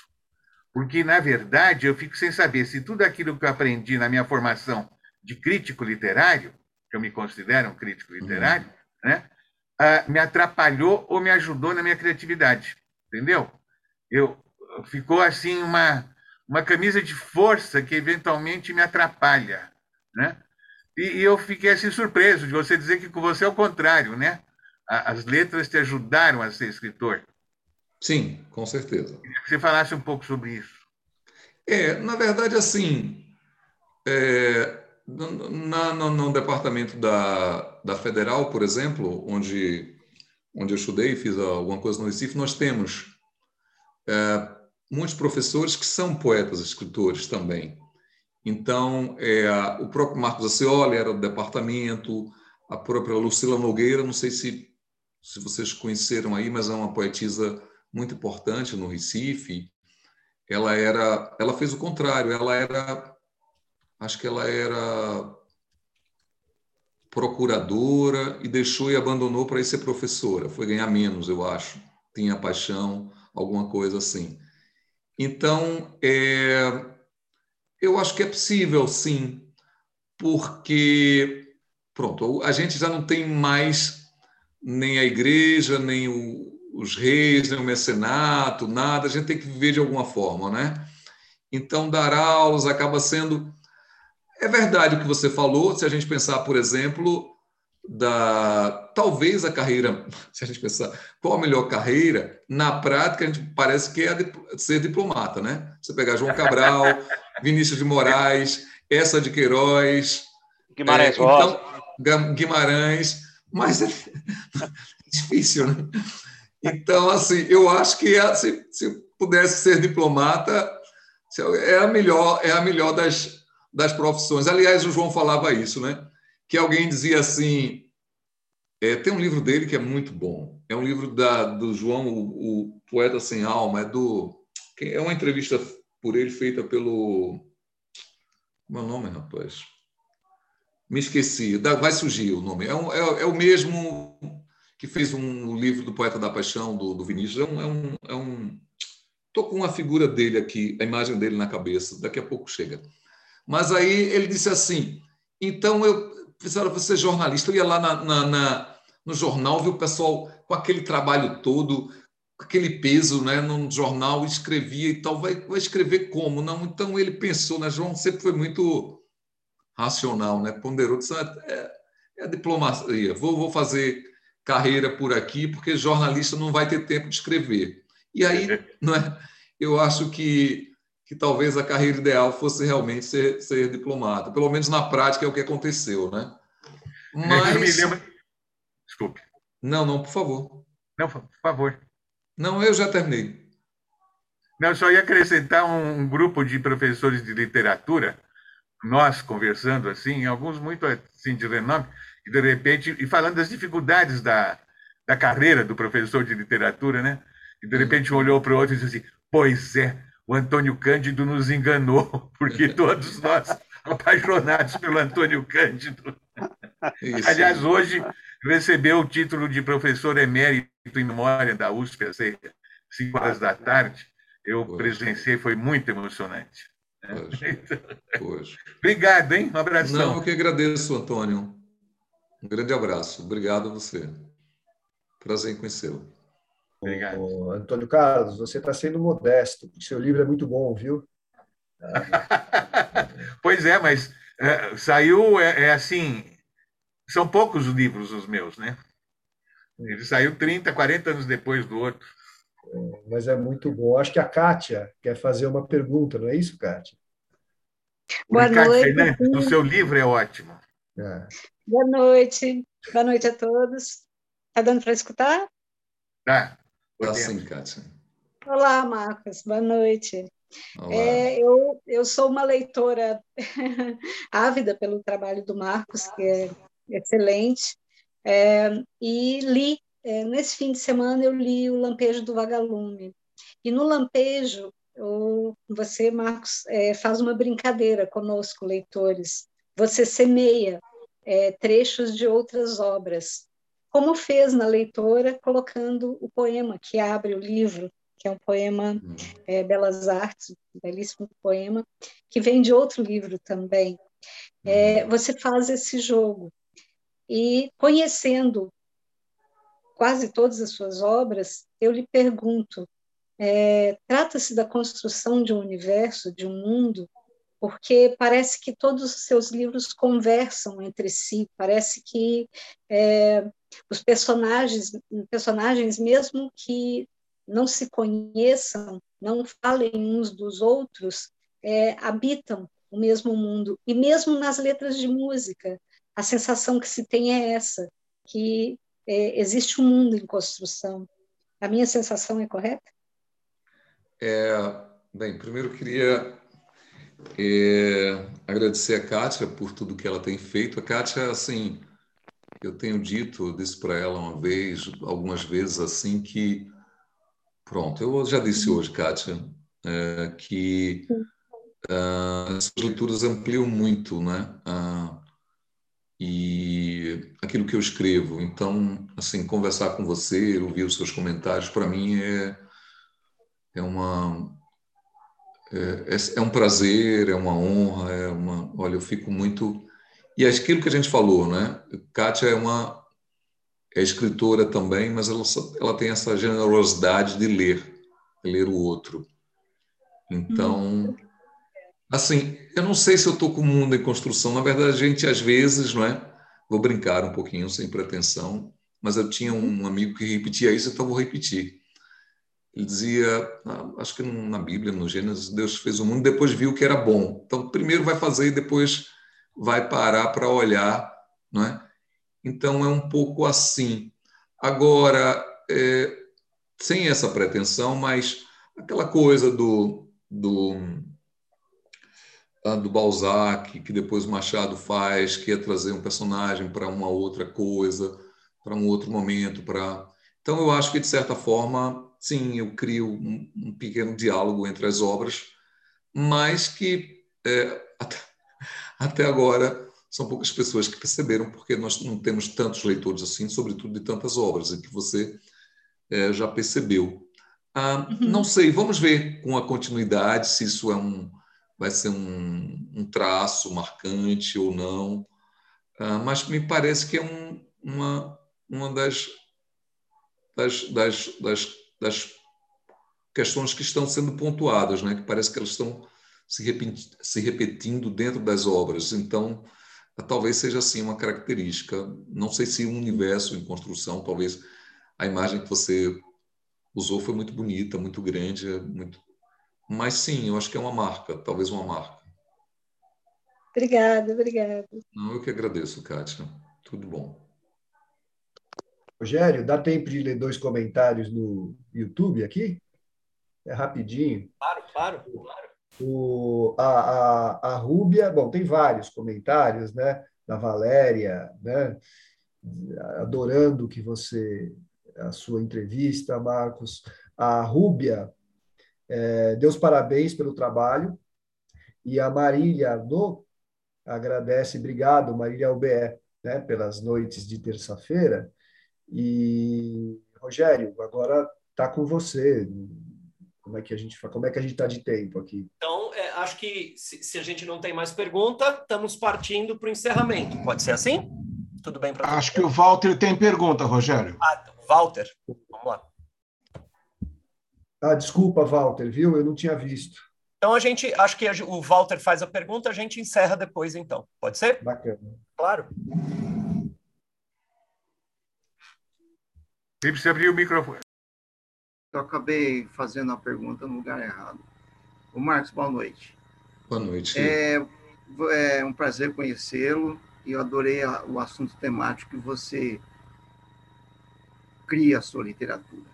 Porque, na verdade, eu fico sem saber se tudo aquilo que eu aprendi na minha formação de crítico literário, que eu me considero um crítico literário, uhum. né, uh, me atrapalhou ou me ajudou na minha criatividade. Entendeu? Eu, ficou assim uma, uma camisa de força que eventualmente me atrapalha. Né? E, e eu fiquei assim surpreso de você dizer que com você é o contrário, né? As letras te ajudaram a ser escritor. Sim, com certeza. Queria que você falasse um pouco sobre isso. É, na verdade, assim, é, na, no, no, departamento da, da Federal, por exemplo, onde, onde eu estudei, fiz alguma coisa no Recife, nós temos é, muitos professores que são poetas, escritores também. Então, é, o próprio Marcos Acioli era do departamento, a própria Lucila Nogueira, não sei se, se vocês conheceram aí, mas é uma poetisa muito importante no Recife. Ela era, ela fez o contrário, ela era, acho que ela era procuradora e deixou e abandonou para ir ser professora. Foi ganhar menos, eu acho. Tinha paixão, alguma coisa assim. Então, é, eu acho que é possível, sim, porque, pronto, a gente já não tem mais nem a igreja, nem o, os reis, nem o mecenato, nada, a gente tem que viver de alguma forma, né? Então, dar aulas acaba sendo. É verdade o que você falou, se a gente pensar, por exemplo, da talvez a carreira, se a gente pensar qual a melhor carreira, na prática a gente parece que é ser diplomata, né? Você pegar João Cabral, Vinícius de Moraes, essa de Queiroz, Guimarães, é, então, Guimarães, mas é difícil, né? Então, assim, eu acho que se, se pudesse ser diplomata, é a melhor, é a melhor das, das profissões. Aliás, o João falava isso, né? Que alguém dizia assim, é, tem um livro dele que é muito bom. É um livro da, do João, o, o poeta sem alma, é do é uma entrevista por ele feita pelo como é o nome, rapaz? Me esqueci. Vai surgir o nome. É, um, é, é o mesmo que fez um livro do Poeta da Paixão, do, do Vinícius. É um, é um, é um... Tô com a figura dele aqui, a imagem dele na cabeça. Daqui a pouco chega. Mas aí ele disse assim: então eu precisaram ser jornalista. Eu ia lá na, na, na, no jornal, vi o pessoal com aquele trabalho todo, aquele peso né, no jornal, escrevia e tal. Vai, vai escrever como? Não, então ele pensou, né? João sempre foi muito racional, né? ponderou, disse, ah, é, é a diplomacia, vou, vou fazer carreira por aqui, porque jornalista não vai ter tempo de escrever. E aí, não é? eu acho que, que talvez a carreira ideal fosse realmente ser, ser diplomata. Pelo menos na prática é o que aconteceu, né? Mas... Eu me lembro... Desculpe. Não, não, por favor. Não, por favor. Não, eu já terminei. Não, só ia acrescentar um, um grupo de professores de literatura, nós conversando assim, alguns muito assim de renome, e de repente, e falando das dificuldades da, da carreira do professor de literatura, né? E de repente um olhou para o outro e disse assim: Pois é, o Antônio Cândido nos enganou, porque todos nós apaixonados pelo Antônio Cândido. Isso. Aliás, hoje recebeu o título de professor emérito em memória da USP, às cinco horas da tarde. Eu presenciei, foi muito emocionante. Poxa. Poxa. Obrigado, hein? Um abraço. Não, eu que agradeço, Antônio. Um grande abraço. Obrigado a você. Prazer em conhecê-lo. Obrigado. Ô, Antônio Carlos, você está sendo modesto, porque seu livro é muito bom, viu? pois é, mas é, saiu, é, é, assim, são poucos os livros os meus, né? Ele saiu 30, 40 anos depois do outro. É, mas é muito bom. Acho que a Kátia quer fazer uma pergunta, não é isso, Kátia? Boa noite. Fernandes, o seu livro é ótimo. É. Boa noite. Boa noite a todos. Está dando para escutar? Tá. Tá sim, Kátia. Olá, Marcos. Boa noite. É, eu, eu sou uma leitora ávida pelo trabalho do Marcos, que é excelente, é, e li, é, nesse fim de semana, eu li O Lampejo do Vagalume. E no Lampejo, eu, você, Marcos, é, faz uma brincadeira conosco, leitores. Você semeia é, trechos de outras obras, como fez na leitora, colocando o poema que abre o livro, que é um poema hum. é, Belas Artes, um belíssimo poema, que vem de outro livro também. É, hum. você faz esse jogo. E conhecendo quase todas as suas obras, eu lhe pergunto: é, trata-se da construção de um universo, de um mundo porque parece que todos os seus livros conversam entre si, parece que é, os personagens, personagens mesmo que não se conheçam, não falem uns dos outros, é, habitam o mesmo mundo. E mesmo nas letras de música, a sensação que se tem é essa, que é, existe um mundo em construção. A minha sensação é correta? É, bem, primeiro queria é, agradecer a Kátia por tudo que ela tem feito. A Kátia, assim, eu tenho dito, disse para ela uma vez, algumas vezes assim, que. Pronto, eu já disse hoje, Kátia, é, que uh, as leituras ampliam muito, né? E aquilo que eu escrevo. Então, assim, conversar com você, ouvir os seus comentários, para mim é, é uma é, é, é, um prazer, é uma honra, é uma. Olha, eu fico muito. E é aquilo que a gente falou, né? Kátia é uma é escritora também, mas ela, ela tem essa generosidade de ler, ler o outro. Então, assim, eu não sei se eu estou com o mundo em construção. Na verdade, a gente às vezes, não é? Vou brincar um pouquinho, sem pretensão, mas eu tinha um amigo que repetia isso, então vou repetir. Ele dizia, ah, acho que na Bíblia, no Gênesis, Deus fez o mundo, depois viu que era bom. Então, primeiro vai fazer e depois vai parar para olhar, não é? Então, é um pouco assim. Agora, é, sem essa pretensão, mas aquela coisa do, do, ah, do Balzac, que depois Machado faz, que é trazer um personagem para uma outra coisa, para um outro momento, para... Então, eu acho que, de certa forma, sim, eu crio um, um pequeno diálogo entre as obras, mas que é, até, até, agora são poucas pessoas que perceberam, porque nós não temos tantos leitores assim, sobretudo de tantas obras, e que você é, já percebeu. Ah, uhum. Não sei, vamos ver com a continuidade se isso é um, vai ser um, um traço marcante ou não. Ah, mas me parece que é um, uma, uma das, das, das, das, das questões que estão sendo pontuadas, né? que parece que elas estão se, repetindo, se repetindo dentro das obras. Então, talvez seja assim uma característica. Não sei se um universo em construção, talvez a imagem que você usou foi muito bonita, muito grande, muito. Mas sim, eu acho que é uma marca, talvez uma marca. Obrigada, obrigada. Não, eu que agradeço, Kátia. Tudo bom. Rogério, dá tempo de ler dois comentários no YouTube aqui? É rapidinho. Claro, claro, claro. O, a, a, a Rúbia, bom, tem vários comentários, né? Da Valéria, né? Adorando que você a sua entrevista, Marcos. A Rúbia é, deu os parabéns pelo trabalho e a Marília no agradece, obrigado, Marília UBE, né, pelas noites de terça-feira. E Rogério, agora está com você. Como é que a gente como é que a gente está de tempo aqui? Então, é, acho que se, se, a gente não tem mais pergunta, estamos partindo para o encerramento. Pode ser assim? Tudo bem para Acho que o Walter tem pergunta, Rogério. Ah, Walter, vamos lá. Ah, desculpa, Walter, viu? Eu não tinha visto. Então a gente, acho que o Walter faz a pergunta, a gente encerra depois, então. Pode ser? Bacana. Claro. Você precisa abrir o microfone. Eu acabei fazendo a pergunta no lugar errado. O Marcos, boa noite. Boa noite. É, é um prazer conhecê-lo e eu adorei a, o assunto temático que você cria a sua literatura.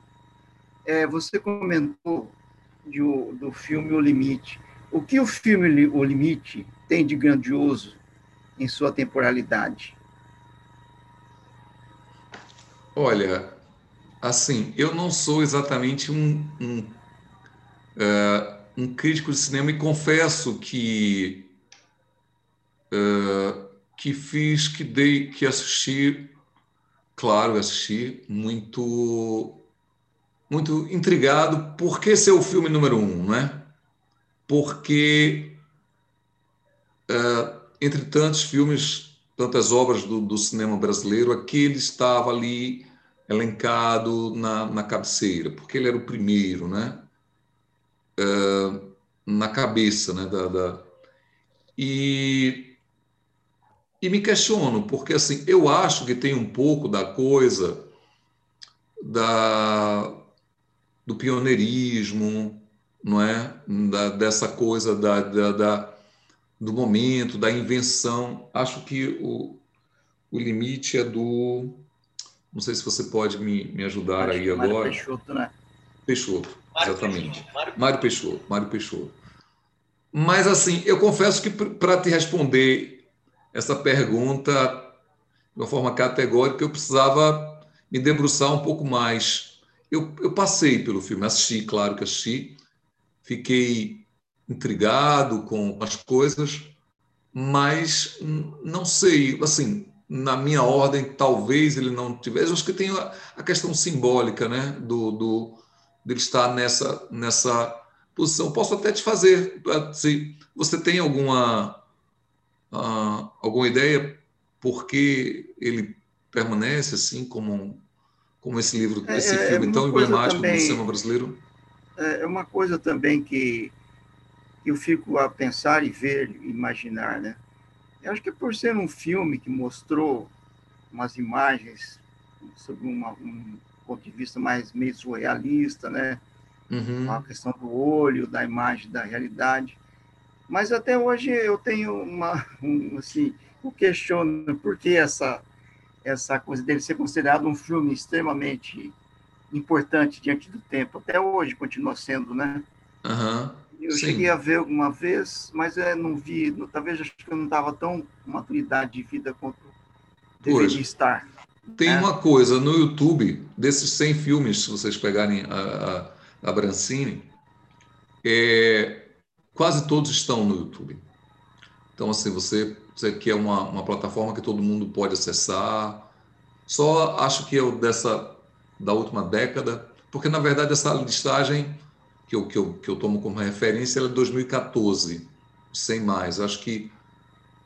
É, você comentou de, do filme O Limite. O que o filme O Limite tem de grandioso em sua temporalidade? Olha, assim, eu não sou exatamente um, um, uh, um crítico de cinema e confesso que uh, que fiz, que dei, que assisti claro, assisti, muito, muito intrigado por que ser o filme número um, né? Porque, uh, entre tantos filmes, tantas obras do, do, cinema brasileiro, aquele estava ali elencado na, na cabeceira, porque ele era o primeiro, né? Uh, na cabeça, né? Da, da... E e me questiono, porque assim, eu acho que tem um pouco da coisa da, do pioneirismo, não é? Da, dessa coisa da, da, da, do momento, da invenção. Acho que o, o limite é do. Não sei se você pode me, me ajudar acho aí agora. Mário Peixoto, né? Peixoto, exatamente. Mário Peixoto, Mário Peixoto. Mas, assim, eu confesso que para te responder essa pergunta de uma forma categórica, eu precisava me debruçar um pouco mais. Eu, eu passei pelo filme, assisti, claro que assisti, fiquei intrigado com as coisas, mas não sei, assim, na minha ordem, talvez ele não tivesse. Eu acho que tem a, questão simbólica, né, do, do dele estar nessa nessa posição. Posso até te fazer, se você tem alguma ah, alguma ideia por que ele permanece assim como como esse livro, é, esse é, filme é tão emblemático também, do cinema brasileiro? É, é uma coisa também que eu fico a pensar e ver, imaginar, né? Eu acho que por ser um filme que mostrou umas imagens sobre uma, um ponto de vista mais meio surrealista, né? Uhum. A questão do olho, da imagem, da realidade. Mas até hoje eu tenho uma, um, assim, o questiono por que essa, essa coisa dele ser considerado um filme extremamente importante diante do tempo. Até hoje continua sendo, né? Uhum, eu sim. cheguei a ver alguma vez, mas eu não vi, talvez acho que eu não estava tão maturidade de vida quanto deveria estar. Tem né? uma coisa no YouTube, desses 100 filmes, se vocês pegarem a, a, a Brancini, é, Quase todos estão no YouTube. Então, assim, você, você quer uma, uma plataforma que todo mundo pode acessar. Só acho que eu, dessa, da última década, porque, na verdade, essa listagem que eu, que eu, que eu tomo como referência é de 2014, sem mais. Acho que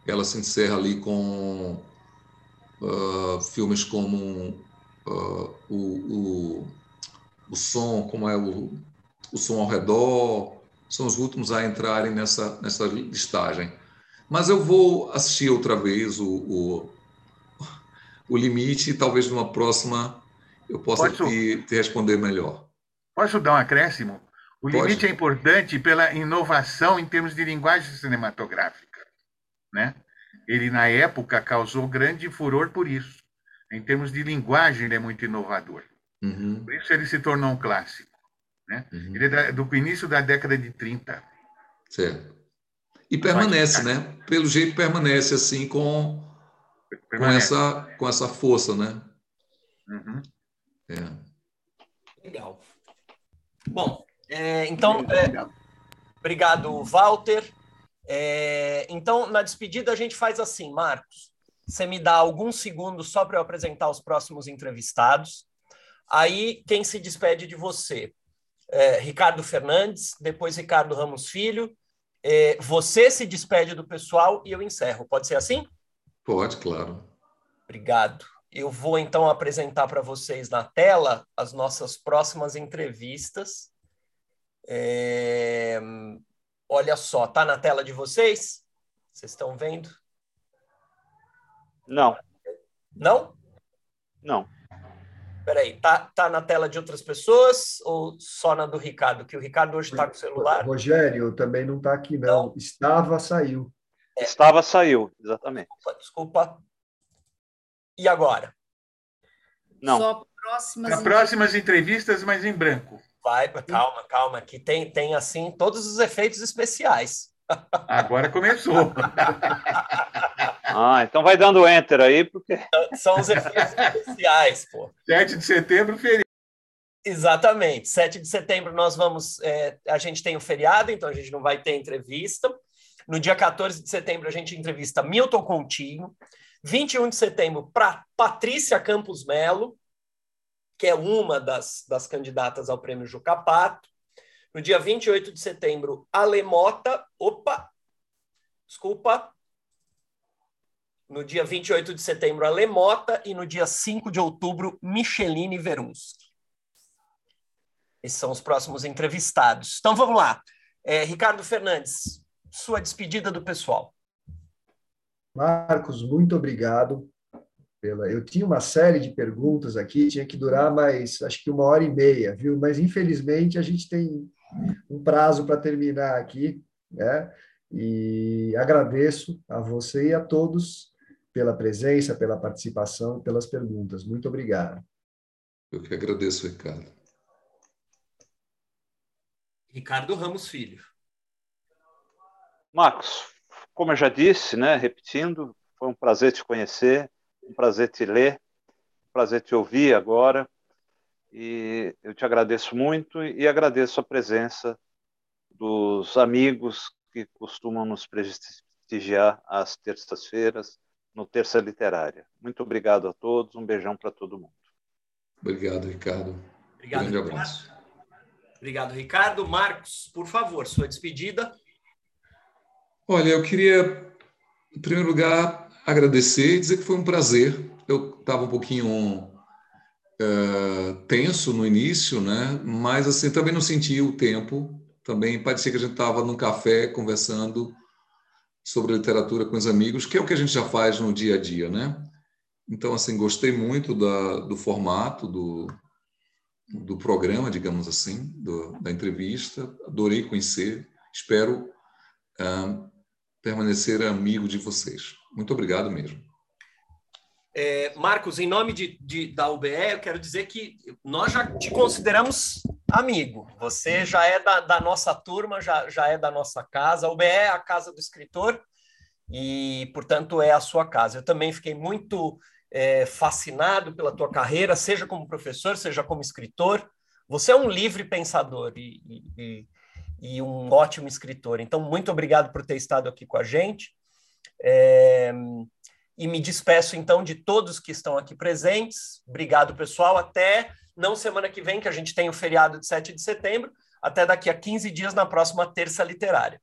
ela se encerra ali com uh, filmes como uh, o, o, o som, como é o, o som ao redor, são os últimos a entrarem nessa, nessa listagem. Mas eu vou assistir outra vez o, o, o limite e talvez numa próxima eu possa posso, te, te responder melhor. Posso dar um acréscimo? O Pode. limite é importante pela inovação em termos de linguagem cinematográfica. Né? Ele, na época, causou grande furor por isso. Em termos de linguagem, ele é muito inovador. Uhum. Por isso ele se tornou um clássico. Né? Uhum. Ele é do início da década de 30. Certo. E permanece, né? Pelo jeito permanece assim com, permanece. com, essa, com essa força, né? Uhum. É. Legal. Bom, é, então, é, obrigado, Walter. É, então, na despedida, a gente faz assim, Marcos. Você me dá alguns segundos só para eu apresentar os próximos entrevistados. Aí, quem se despede de você? É, Ricardo Fernandes, depois Ricardo Ramos Filho. É, você se despede do pessoal e eu encerro. Pode ser assim? Pode, claro. Obrigado. Eu vou então apresentar para vocês na tela as nossas próximas entrevistas. É... Olha só, tá na tela de vocês? Vocês estão vendo? Não. Não? Não. Peraí, tá, tá na tela de outras pessoas ou só na do Ricardo? Que o Ricardo hoje está com o celular. Rogério também não está aqui, não. não. Estava, saiu. É. Estava, saiu, exatamente. Desculpa, desculpa. E agora? Não. Só próximas, próximas entrevistas, mas em branco. Vai, calma, calma, que tem, tem assim todos os efeitos especiais. Agora começou. ah, então vai dando enter aí, porque. São os efeitos especiais, pô. 7 de setembro, feriado. Exatamente. 7 de setembro nós vamos. É, a gente tem o feriado, então a gente não vai ter entrevista. No dia 14 de setembro, a gente entrevista Milton Continho. 21 de setembro, para Patrícia Campos Melo que é uma das, das candidatas ao prêmio Jucapato. No dia 28 de setembro, Alemota. Opa! Desculpa. No dia 28 de setembro, Alemota. E no dia 5 de outubro, Micheline Verunski. Esses são os próximos entrevistados. Então vamos lá. É, Ricardo Fernandes, sua despedida do pessoal. Marcos, muito obrigado pela. Eu tinha uma série de perguntas aqui, tinha que durar mais, acho que uma hora e meia, viu? Mas infelizmente a gente tem um prazo para terminar aqui, né? E agradeço a você e a todos pela presença, pela participação, pelas perguntas. Muito obrigado. Eu que agradeço, Ricardo. Ricardo Ramos Filho. Marcos, como eu já disse, né, repetindo, foi um prazer te conhecer um prazer te ler, prazer te ouvir agora. E eu te agradeço muito e agradeço a presença dos amigos que costumam nos prestigiar às terças-feiras no Terça Literária. Muito obrigado a todos, um beijão para todo mundo. Obrigado, Ricardo. Obrigado, Grande Ricardo. abraço. Obrigado, Ricardo. Marcos, por favor, sua despedida. Olha, eu queria, em primeiro lugar, agradecer e dizer que foi um prazer. Eu estava um pouquinho uh, tenso no início, né? mas assim também não senti o tempo. Também parecia que a gente estava num café conversando sobre literatura com os amigos, que é o que a gente já faz no dia a dia, né? Então, assim, gostei muito da, do formato do, do programa, digamos assim, do, da entrevista. Adorei conhecer. Espero uh, permanecer amigo de vocês. Muito obrigado mesmo. É, Marcos, em nome de, de, da UBE, eu quero dizer que nós já te consideramos amigo. Você já é da, da nossa turma, já, já é da nossa casa. A UBE é a casa do escritor e, portanto, é a sua casa. Eu também fiquei muito é, fascinado pela tua carreira, seja como professor, seja como escritor. Você é um livre pensador e, e, e um ótimo escritor. Então, muito obrigado por ter estado aqui com a gente. É, e me despeço então de todos que estão aqui presentes. Obrigado, pessoal. Até não semana que vem, que a gente tem o feriado de 7 de setembro, até daqui a 15 dias na próxima terça literária.